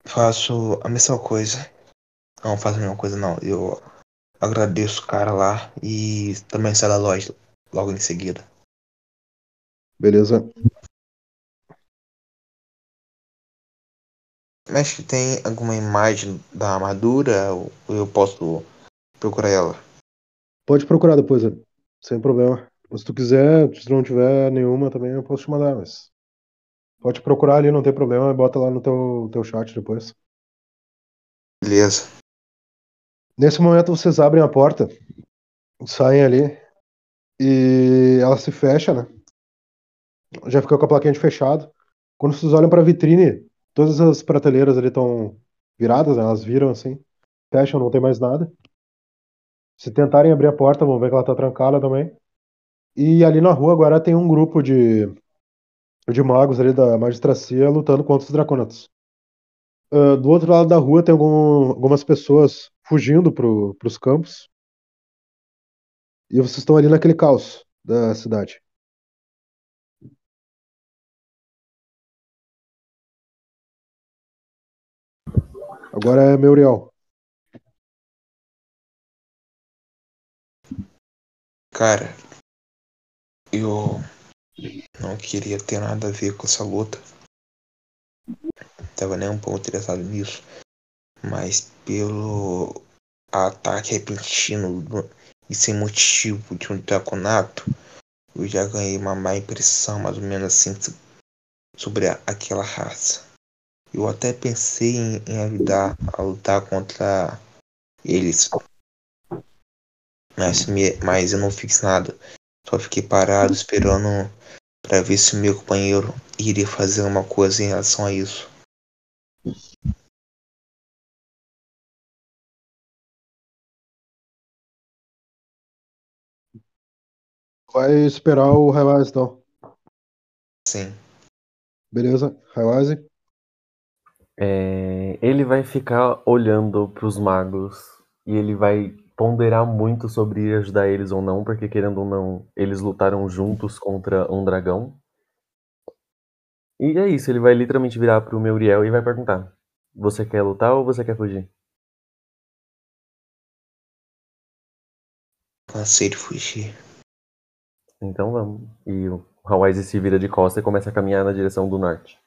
S2: faço a mesma coisa. Não faço a mesma coisa não. Eu agradeço o cara lá e também saio da loja logo em seguida.
S1: Beleza.
S2: Mestre, tem alguma imagem da armadura? Ou eu posso procurar ela?
S1: Pode procurar depois, sem problema. Se tu quiser, se não tiver nenhuma também, eu posso te mandar, mas. Pode procurar ali, não tem problema, e bota lá no teu, teu chat depois.
S2: Beleza.
S1: Nesse momento vocês abrem a porta, saem ali e ela se fecha, né? Já fica com a plaquinha de fechado. Quando vocês olham para a vitrine, todas as prateleiras ali estão viradas, né? elas viram assim, fecham, não tem mais nada. Se tentarem abrir a porta, vão ver que ela tá trancada também. E ali na rua agora tem um grupo de, de magos ali da magistracia lutando contra os draconatos. Uh, do outro lado da rua tem algum, algumas pessoas fugindo pro, pros campos. E vocês estão ali naquele caos da cidade. Agora é Meuriel.
S2: Cara, eu não queria ter nada a ver com essa luta. Tava nem um pouco interessado nisso. Mas pelo ataque repentino e sem motivo de um draconato, eu já ganhei uma má impressão, mais ou menos assim, so- sobre aquela raça. Eu até pensei em, em ajudar a lutar contra eles. Mas, me- mas eu não fiz nada. Só fiquei parado esperando para ver se o meu companheiro iria fazer uma coisa em relação a isso.
S1: Vai esperar o Highwise então.
S2: Sim.
S1: Beleza? Highwise?
S3: É, ele vai ficar olhando pros magos e ele vai ponderar muito sobre ajudar eles ou não, porque querendo ou não, eles lutaram juntos contra um dragão. E é isso, ele vai literalmente virar pro Meuriel e vai perguntar: Você quer lutar ou você quer fugir?
S2: Cansei de fugir.
S3: Então vamos. E o Hawaii se vira de costa e começa a caminhar na direção do norte.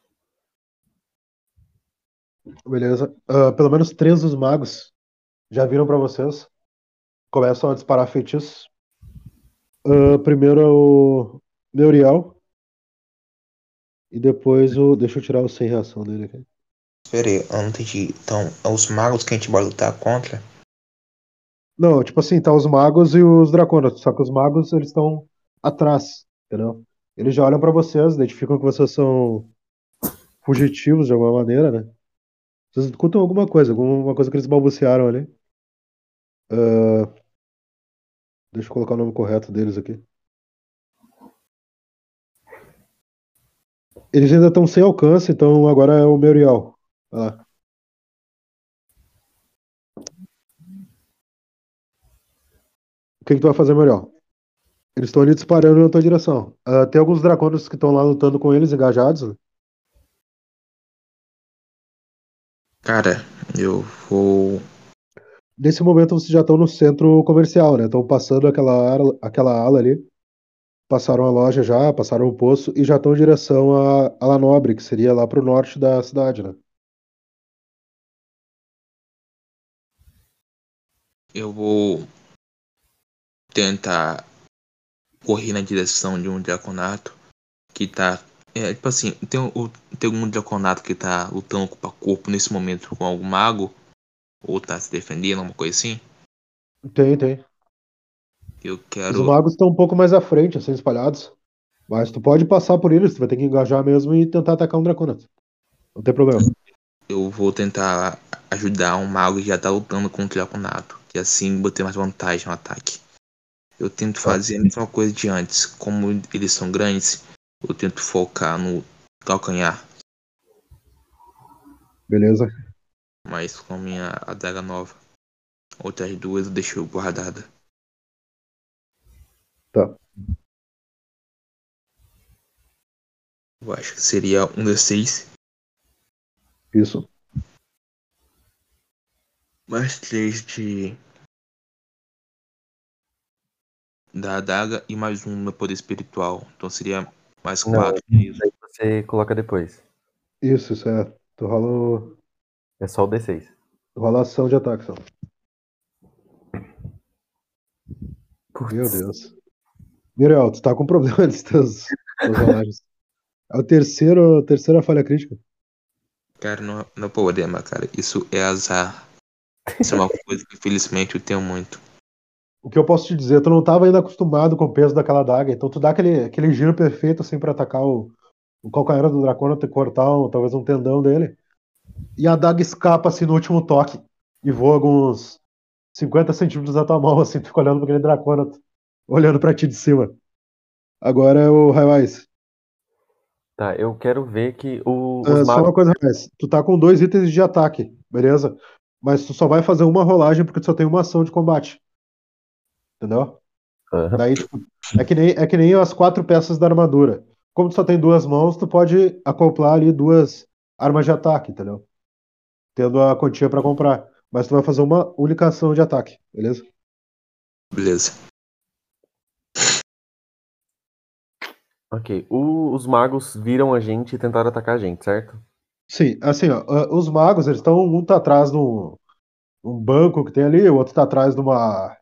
S1: Beleza. Ah, pelo menos três dos magos já viram pra vocês. Começam a disparar feitiços. Ah, primeiro é o Meuriel. E depois o. Deixa eu tirar o sem reação dele aqui.
S2: Espera aí, eu não entendi. Então, é os magos que a gente vai lutar contra?
S1: Não, tipo assim, tá os magos e os draconas. Só que os magos, eles estão atrás, entendeu? Eles já olham pra vocês, identificam que vocês são fugitivos de alguma maneira, né? Vocês escutam alguma coisa, alguma coisa que eles balbuciaram ali. Ah, deixa eu colocar o nome correto deles aqui. Eles ainda estão sem alcance, então agora é o Muriel. Vai lá. O que, que tu vai fazer, Muriel? Eles estão ali disparando na tua direção. Ah, tem alguns draconos que estão lá lutando com eles, engajados. né?
S2: Cara, eu vou.
S1: Nesse momento vocês já estão no centro comercial, né? Estão passando aquela, ala- aquela ala ali. Passaram a loja já, passaram o poço e já estão em direção a, a La Nobre, que seria lá pro norte da cidade, né?
S2: Eu vou tentar correr na direção de um draconato que tá. É, tipo assim, tem, o- tem algum draconato que tá lutando corpo a corpo nesse momento com algum mago? Ou tá se defendendo, alguma coisa assim?
S1: Tem, tem.
S2: Eu
S1: Os
S2: quero.
S1: magos estão um pouco mais à frente, assim, espalhados. Mas tu pode passar por eles, tu vai ter que engajar mesmo e tentar atacar um draconato. Não tem problema.
S2: Eu vou tentar ajudar um mago que já tá lutando contra o draconato. Que assim vou ter mais vantagem no ataque. Eu tento fazer a mesma coisa de antes. Como eles são grandes, eu tento focar no calcanhar.
S1: Beleza?
S2: Mas com a minha adaga nova. Outras duas eu deixo guardada.
S1: Tá.
S2: Eu acho que seria um D6
S1: Isso.
S2: mais três de. Da adaga e mais um no meu poder espiritual. Então seria Mais
S3: Não,
S2: quatro.
S3: isso aí você coloca depois.
S1: Isso, isso é. Tu rola, o-
S3: É só o D6.
S1: tu rola a ação de ataque, só.
S3: Putz.
S1: Meu Deus. Miriel, tu tá com problema nos teus, teus rolagens. É o terceiro, a terceira falha crítica.
S2: Cara, não, não é problema, cara. Isso é azar. Isso é uma coisa que infelizmente eu tenho muito.
S1: O que eu posso te dizer, tu não tava ainda acostumado com o peso daquela daga, então tu dá aquele, aquele giro perfeito assim pra atacar o, o calcanhar do dracona, cortar um, talvez um tendão dele. E a daga escapa assim no último toque e voa alguns 50 centímetros da tua mão, assim, tu fica olhando pra aquele dracona, olhando pra ti de cima. Agora é o Highwise.
S3: Tá, eu quero ver que o, os
S1: só uma coisa mais. Tu tá com dois itens de ataque, beleza? Mas tu só vai fazer uma rolagem porque tu só tem uma ação de combate. Entendeu?
S3: Aham.
S1: Daí, tipo, é que nem, é que nem as quatro peças da armadura. Como tu só tem duas mãos, tu pode acoplar ali duas armas de ataque, entendeu? Tendo a quantia pra comprar. Mas tu vai fazer uma única ação de ataque, beleza?
S2: Beleza.
S3: Ok. O- os magos viram a gente e tentaram atacar a gente, certo?
S1: Sim, assim, ó, os magos, eles estão, um tá atrás de um, um banco que tem ali, o outro tá atrás de uma,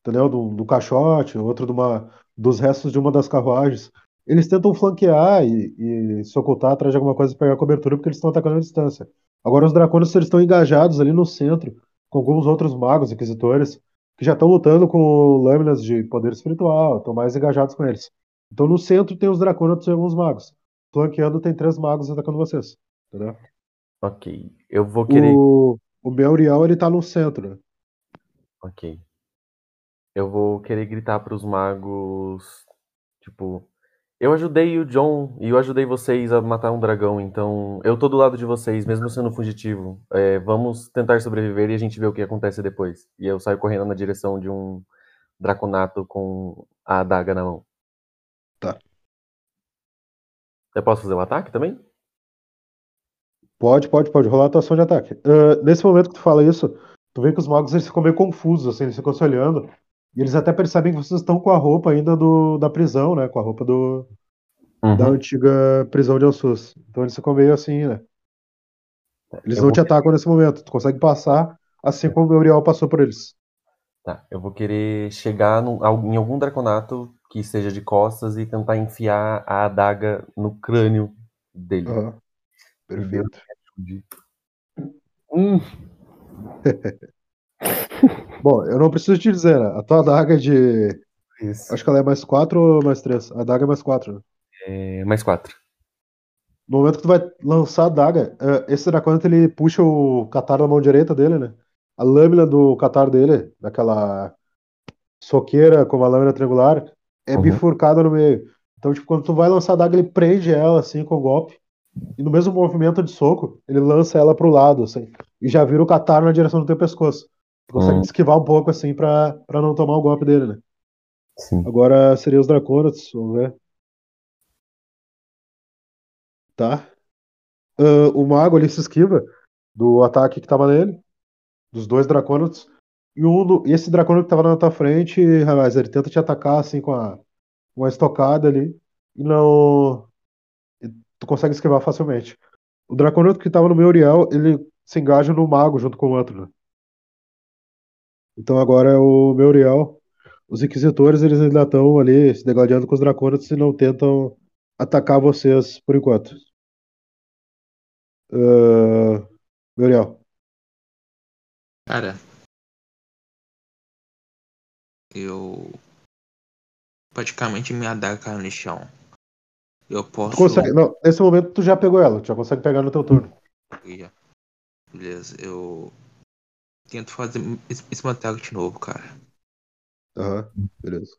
S1: entendeu? Do, do caixote, outro de uma, dos restos de uma das carruagens. Eles tentam flanquear e, e se ocultar atrás de alguma coisa para pegar cobertura, porque eles estão atacando à distância. Agora os dracones eles estão engajados ali no centro, com alguns outros magos, inquisitores, que já estão lutando com lâminas de poder espiritual, estão mais engajados com eles. Então no centro tem os draconatos e alguns magos. Flanqueando tem três magos atacando vocês. Entendeu?
S3: Ok. Eu vou querer.
S1: O, o Belriel, ele tá no centro, né?
S3: Ok. Eu vou querer gritar pros magos. Tipo. Eu ajudei o John e eu ajudei vocês a matar um dragão, então eu tô do lado de vocês, mesmo sendo fugitivo. É, vamos tentar sobreviver e a gente vê o que acontece depois. E eu saio correndo na direção de um draconato com a adaga na mão.
S1: Tá.
S3: Eu posso fazer o ataque também?
S1: Pode, pode, pode rolar a tua ação de ataque. Ah, nesse momento que tu fala isso, tu vê que os magos eles ficam meio confusos, assim, eles ficam se olhando. E eles até percebem que vocês estão com a roupa ainda do, da prisão, né? Com a roupa do, da
S3: Uhum.
S1: antiga prisão de Elsus. Então eles ficam meio assim, né? Eles
S3: Eu
S1: não
S3: vou
S1: te atacam nesse momento. Tu consegue passar assim como o Gabriel passou por eles.
S3: Tá, eu vou querer chegar al- em algum draconato que esteja de costas e tentar enfiar a adaga no crânio dele.
S1: Aham. Perfeito.
S3: Hum,
S1: Bom, eu não preciso te dizer, né? A tua adaga é de.
S3: isso.
S1: Acho que ela é mais 4 ou mais 3? A adaga é mais 4, né?
S3: É, mais quatro.
S1: No momento que tu vai lançar a adaga, eh, esse Draconite ele puxa o catar da mão direita dele, né? A lâmina do catar dele, daquela soqueira com uma lâmina triangular, é
S3: Uhum.
S1: bifurcada no meio. Então, tipo, quando tu vai lançar a adaga, ele prende ela assim com o golpe. E no mesmo movimento de soco, ele lança ela pro lado, assim. E já vira o catar na direção do teu pescoço. Tu consegue
S3: Hum.
S1: esquivar um pouco assim pra, pra não tomar o golpe dele, né?
S3: Sim.
S1: Agora seria os Draconites, vamos ver. Tá. Ah, o mago ali se esquiva do ataque que tava nele, dos dois Draconites. E um do, esse Draconite que tava na tua frente, rapaz, ele tenta te atacar assim com a, uma estocada ali. E não. e Tu consegue esquivar facilmente. O Draconite que tava no meu Uriel, ele se engaja no mago junto com o outro, né? Então agora é o meu Uriel. Os Inquisitores, eles ainda estão ali se degladiando com os Draconites e não tentam atacar vocês por enquanto. Uh, Muriel.
S2: Cara, eu praticamente minha adaga caiu no chão. Eu
S1: Tu
S2: posso.
S1: consegue, não, nesse momento tu já pegou ela, tu já consegue pegar no teu turno.
S2: Beleza, eu tento fazer esse ataque de novo, cara.
S1: Aham, beleza.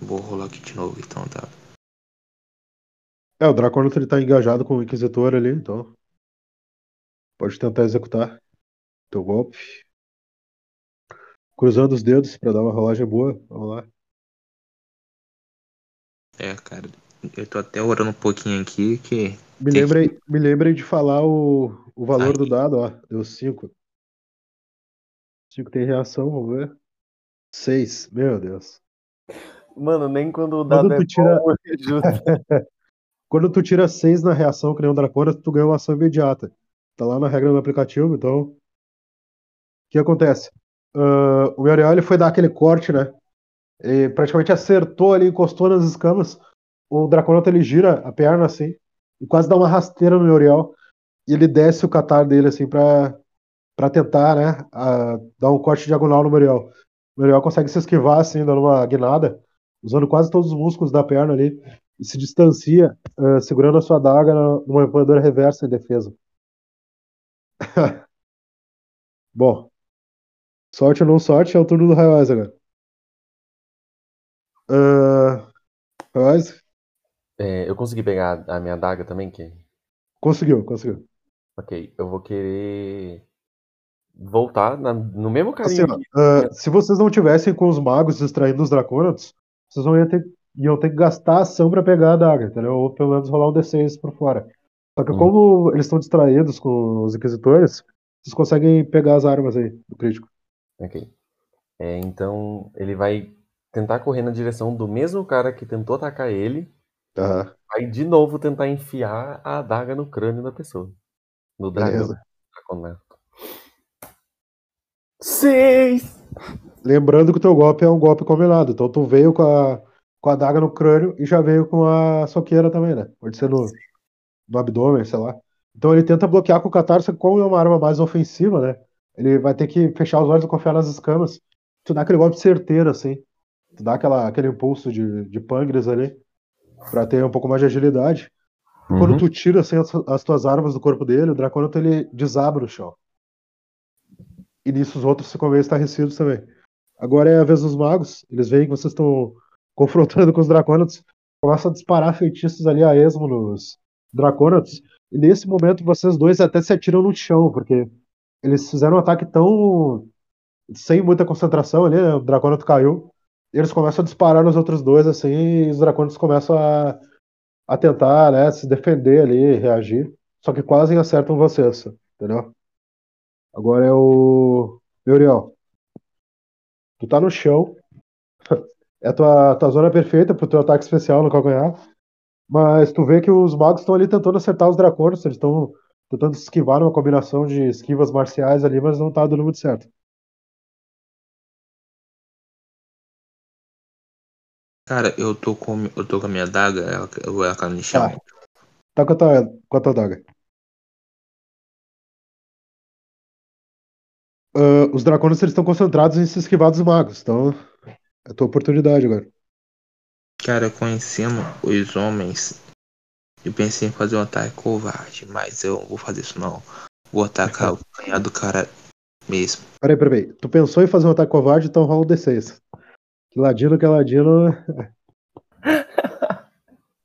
S2: Vou rolar aqui de novo, então tá.
S1: É, o Draconite ele tá engajado com o Inquisitor ali, então. Pode tentar executar teu golpe. Cruzando os dedos pra dar uma rolagem boa. Vamos lá.
S2: É, cara, eu tô até orando um pouquinho aqui que.
S1: Me
S2: Tem
S1: lembrem, me lembrem de falar o, o valor
S2: Aí.
S1: do dado, ó. Deu 5. 5 tem reação, vamos ver. 6, meu Deus.
S3: Mano, nem quando o dado
S1: Quando tu
S3: é
S1: tira-
S3: bom.
S1: Quando tu tira 6 na reação, que nem um Dracona, tu ganha uma ação imediata. Tá lá na regra do aplicativo, então. O que acontece? Ah, o ele foi dar aquele corte, né? Ele praticamente acertou ali, encostou nas escamas. O Draconauta ele gira a perna assim e quase dá uma rasteira no Muriel. E ele desce o catar dele assim pra, pra tentar, né? a- dar um corte diagonal no Muriel. O Muriel consegue se esquivar assim, dando uma guinada, usando quase todos os músculos da perna ali e se distancia, eh, segurando a sua adaga na- numa empunhadura reversa em defesa. Bom, sorte ou não sorte, é o turno do Raiwise agora. Uh, Raiwise?
S3: É, eu consegui pegar a minha adaga também, que
S1: Conseguiu, conseguiu.
S3: Ok, eu vou querer voltar na- no mesmo
S1: Assim,
S3: caminho que-
S1: uh, se vocês não tivessem com os magos distraindo os Draconauts, vocês não iam ter, iam ter que gastar ação pra pegar a adaga, entendeu? Ou pelo menos rolar um D6 por fora. Só que
S3: Hum.
S1: como eles estão distraídos com os Inquisitores, vocês conseguem pegar as armas aí do crítico.
S3: Ok. É, então ele vai tentar correr na direção do mesmo cara que tentou atacar ele,
S1: Aham,
S3: vai de novo tentar enfiar a adaga no crânio da pessoa. No dragão.
S1: beleza.
S3: Seis!
S1: Lembrando que o teu golpe é um golpe combinado, então tu veio com a, com a adaga no crânio e já veio com a soqueira também, né? Pode ser no, no abdômen, sei lá. Então ele tenta bloquear com o catarse, como é uma arma mais ofensiva, né? Ele vai ter que fechar os olhos e confiar nas escamas. Tu dá aquele golpe certeiro, assim. Tu dá aquela, aquele impulso de, de pangres ali, pra ter um pouco mais de agilidade. E quando
S3: Uhum.
S1: tu tira assim, as, as tuas armas do corpo dele, o Draconato ele desaba no chão. E nisso os outros ficam meio estarrecidos também. Agora é a vez dos magos. Eles veem que vocês estão confrontando com os Draconatos. Começam a disparar feitiços ali a esmo nos Draconatos. E nesse momento vocês dois até se atiram no chão, porque eles fizeram um ataque tão. sem muita concentração ali, né? O Draconato caiu. E eles começam a disparar nos outros dois, assim, e os Draconatos começam a, a tentar, né, se defender ali, reagir. Só que quase acertam vocês, entendeu? Agora é o. Muriel. Tu tá no chão. É a tua, tua zona perfeita pro teu ataque especial no calcanhar. Mas tu vê que os magos estão ali tentando acertar os dracones. Eles estão tentando esquivar numa combinação de esquivas marciais ali, mas não tá dando muito certo.
S2: Cara, eu tô com, eu tô com a minha daga, ela, eu- ela caiu no chão.
S1: Tá. Tá com a tua, com a tua daga. Ah, os dracones eles estão concentrados em se esquivar dos magos. Então é a tua oportunidade agora.
S2: Cara, conhecendo os homens, eu pensei em fazer um ataque covarde, mas eu não vou fazer isso não. Vou atacar o canhar do cara mesmo.
S1: Peraí, peraí. Tu pensou em fazer um ataque covarde, então rola um D6. Que ladino que é ladino.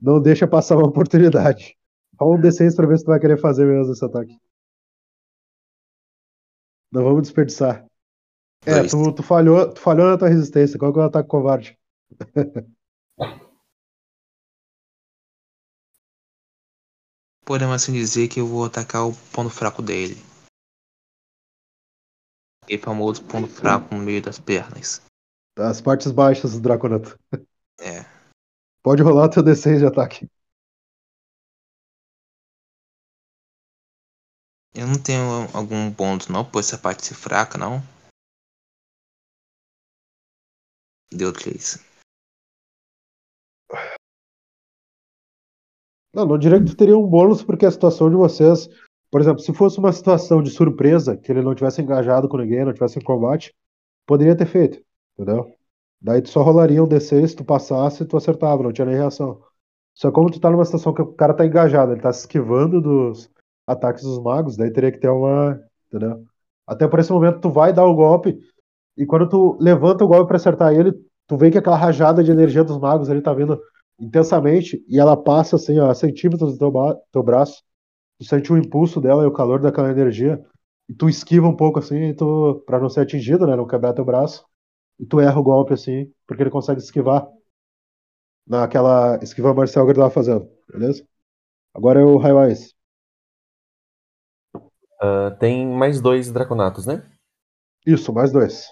S1: Não deixa passar uma oportunidade. Rola um D6 pra ver se tu vai querer fazer mesmo esse ataque. Não vamos desperdiçar. É,
S2: Dois.
S1: tu, tu falhou, tu falhou na tua resistência. Qual que é o ataque covarde?
S2: Podemos assim dizer que eu vou atacar o ponto fraco dele. E famoso ponto fraco no meio das pernas.
S1: As partes baixas do Draconato.
S2: É.
S1: Pode rolar o teu D6 de ataque.
S2: Eu não tenho algum bônus não, por essa parte ser fraca, não. Deu três.
S1: Não, não diria que tu teria um bônus porque a situação de vocês, por exemplo, se fosse uma situação de surpresa, que ele não tivesse engajado com ninguém, não tivesse em combate, poderia ter feito, entendeu? Daí tu só rolaria um D6, tu passasse tu acertava, não tinha nem reação. Só como tu tá numa situação que o cara tá engajado, ele tá se esquivando dos ataques dos magos, daí teria que ter uma, entendeu? Até por esse momento tu vai dar o golpe e quando tu levanta o golpe pra acertar ele, tu vê que aquela rajada de energia dos magos ali tá vindo intensamente e ela passa assim a centímetros do teu, teu braço. Tu sente o impulso dela e o calor daquela energia e tu esquiva um pouco assim, tu para não ser atingido, né, não quebrar teu braço. E tu erra o golpe assim, porque ele consegue esquivar naquela esquiva marcial que ele tava fazendo, beleza? Agora é o Highwise.
S3: Ah, tem mais dois draconatos, né?
S1: Isso, mais dois.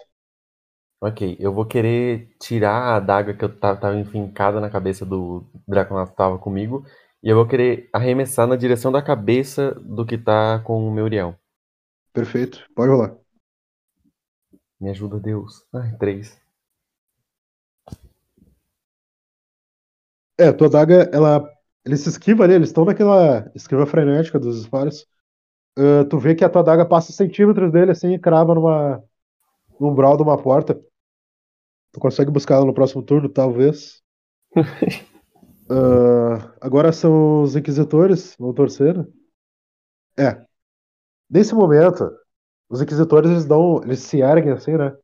S3: Ok, eu vou querer tirar a adaga que eu tava, enfincada na cabeça do Draconato que tava comigo. E eu vou querer arremessar na direção da cabeça do que tá com o Meuriel.
S1: Perfeito. Pode rolar.
S3: Me ajuda, Deus. Ai, três.
S1: É, tua adaga, ela. Ele se esquiva ali, eles estão naquela esquiva frenética dos disparos. Ah, tu vê que a tua adaga passa centímetros dele assim e crava numa. num umbral de uma porta. Tu consegue buscar ela no próximo turno, talvez. Ah, agora são os inquisitores, vão torcer. né? É. Nesse momento, os inquisitores eles dão. Eles se erguem assim, né?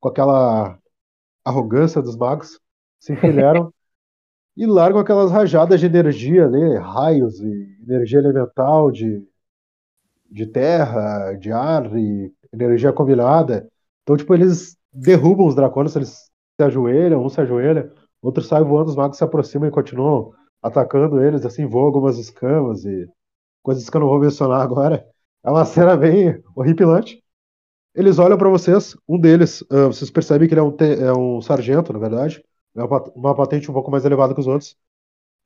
S1: Com aquela arrogância dos magos. Se enfileiram. e largam aquelas rajadas de energia ali, raios e energia elemental de, de terra, de ar e energia combinada. Então, tipo, eles derrubam os dracones, eles se ajoelham, um se ajoelha, outro sai voando, os magos se aproximam e continuam atacando eles, assim, voam algumas escamas e coisas que eu não vou mencionar agora. É uma cena bem horripilante. Eles olham pra vocês, um deles, ah, vocês percebem que ele é um, é um sargento, na verdade, é uma uma patente um pouco mais elevada que os outros.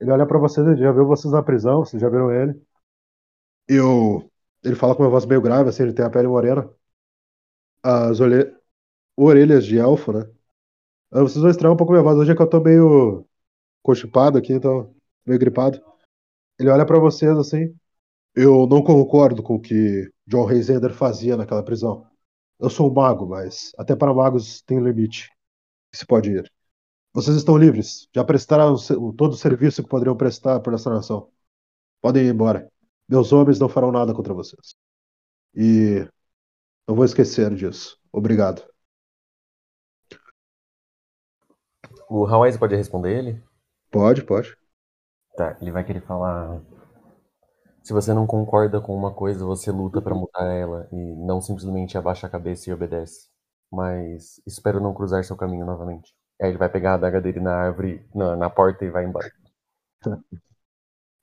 S1: Ele olha pra vocês, ele já viu vocês na prisão, vocês já viram ele. Eu, ele fala com uma voz meio grave, assim, ele tem a pele morena, as olhe- orelhas de elfo, né? Ah, Vocês vão estranhar um pouco minha voz, hoje é que eu tô meio constipado aqui, então meio gripado. Ele olha pra vocês assim. Eu não concordo com o que John Reisender fazia naquela prisão. Eu sou um mago, mas até para magos tem limite que se pode ir. Vocês estão livres. Já prestaram todo o serviço que poderiam prestar por essa nação. Podem ir embora. Meus homens não farão nada contra vocês. E não vou esquecer disso. Obrigado.
S3: O Hawaii pode responder ele?
S1: Pode, pode.
S3: Tá, ele vai querer falar. Se você não concorda com uma coisa, você luta pra mudar ela e não simplesmente abaixa a cabeça e obedece. Mas espero não cruzar seu caminho novamente. Aí ele vai pegar a adaga dele na árvore, na, na porta e vai embora.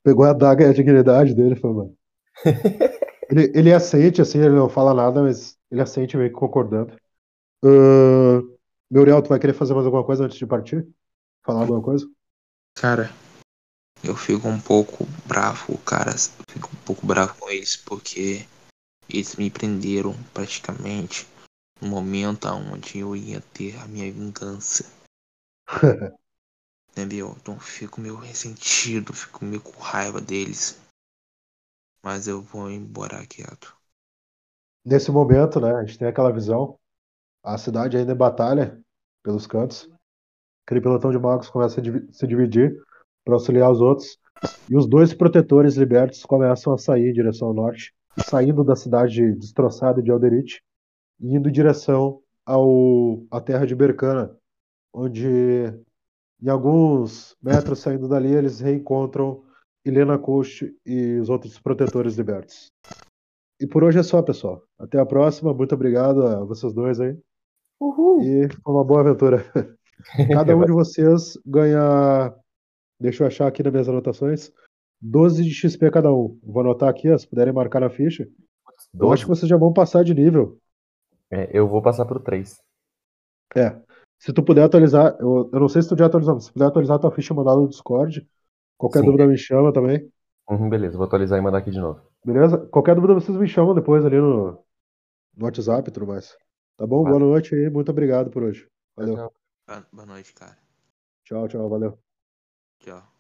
S1: Pegou a daga e a dignidade dele, foi, mano. Ele, ele assente, assim, ele não fala nada, mas ele assente meio que concordando. Uh, Meuriel, tu vai querer fazer mais alguma coisa antes de partir? Falar alguma coisa?
S2: Cara, eu fico um pouco bravo, cara. Eu fico um pouco bravo com eles porque eles me prenderam praticamente no momento onde eu ia ter a minha vingança. Entendeu? Então fico meio ressentido, fico meio com raiva deles. Mas eu vou embora quieto.
S1: Nesse momento, né, a gente tem aquela visão. A cidade ainda em batalha pelos cantos. Aquele pelotão de magos começa a se dividir para auxiliar os outros. E os dois protetores libertos começam a sair em direção ao norte, saindo da cidade destroçada de Alderite e indo em direção ao, à terra de Bercana, onde, em alguns metros saindo dali, eles reencontram Helena Coast e os outros protetores libertos. E por hoje é só, pessoal. Até a próxima. Muito obrigado a vocês dois aí.
S3: Uhul!
S1: E foi uma boa aventura. Cada um de vocês ganha. Deixa eu achar aqui nas minhas anotações. 12 de XP cada um. Vou anotar aqui, ó, se puderem marcar na ficha. Eu acho que vocês já vão passar de nível.
S3: É, eu vou passar pro 3.
S1: É. Se tu puder atualizar, eu, eu não sei se tu já atualizou, mas se puder atualizar a tua ficha mandada no Discord. Qualquer
S3: Sim.
S1: dúvida me chama também.
S3: Uhum, beleza, vou atualizar e mandar aqui de novo.
S1: Beleza? Qualquer dúvida vocês me chamam depois ali no, no WhatsApp e tudo mais. Tá bom? Boa noite e muito obrigado por hoje. Valeu.
S2: Boa noite, cara.
S1: Tchau, tchau. Valeu.
S2: Tchau.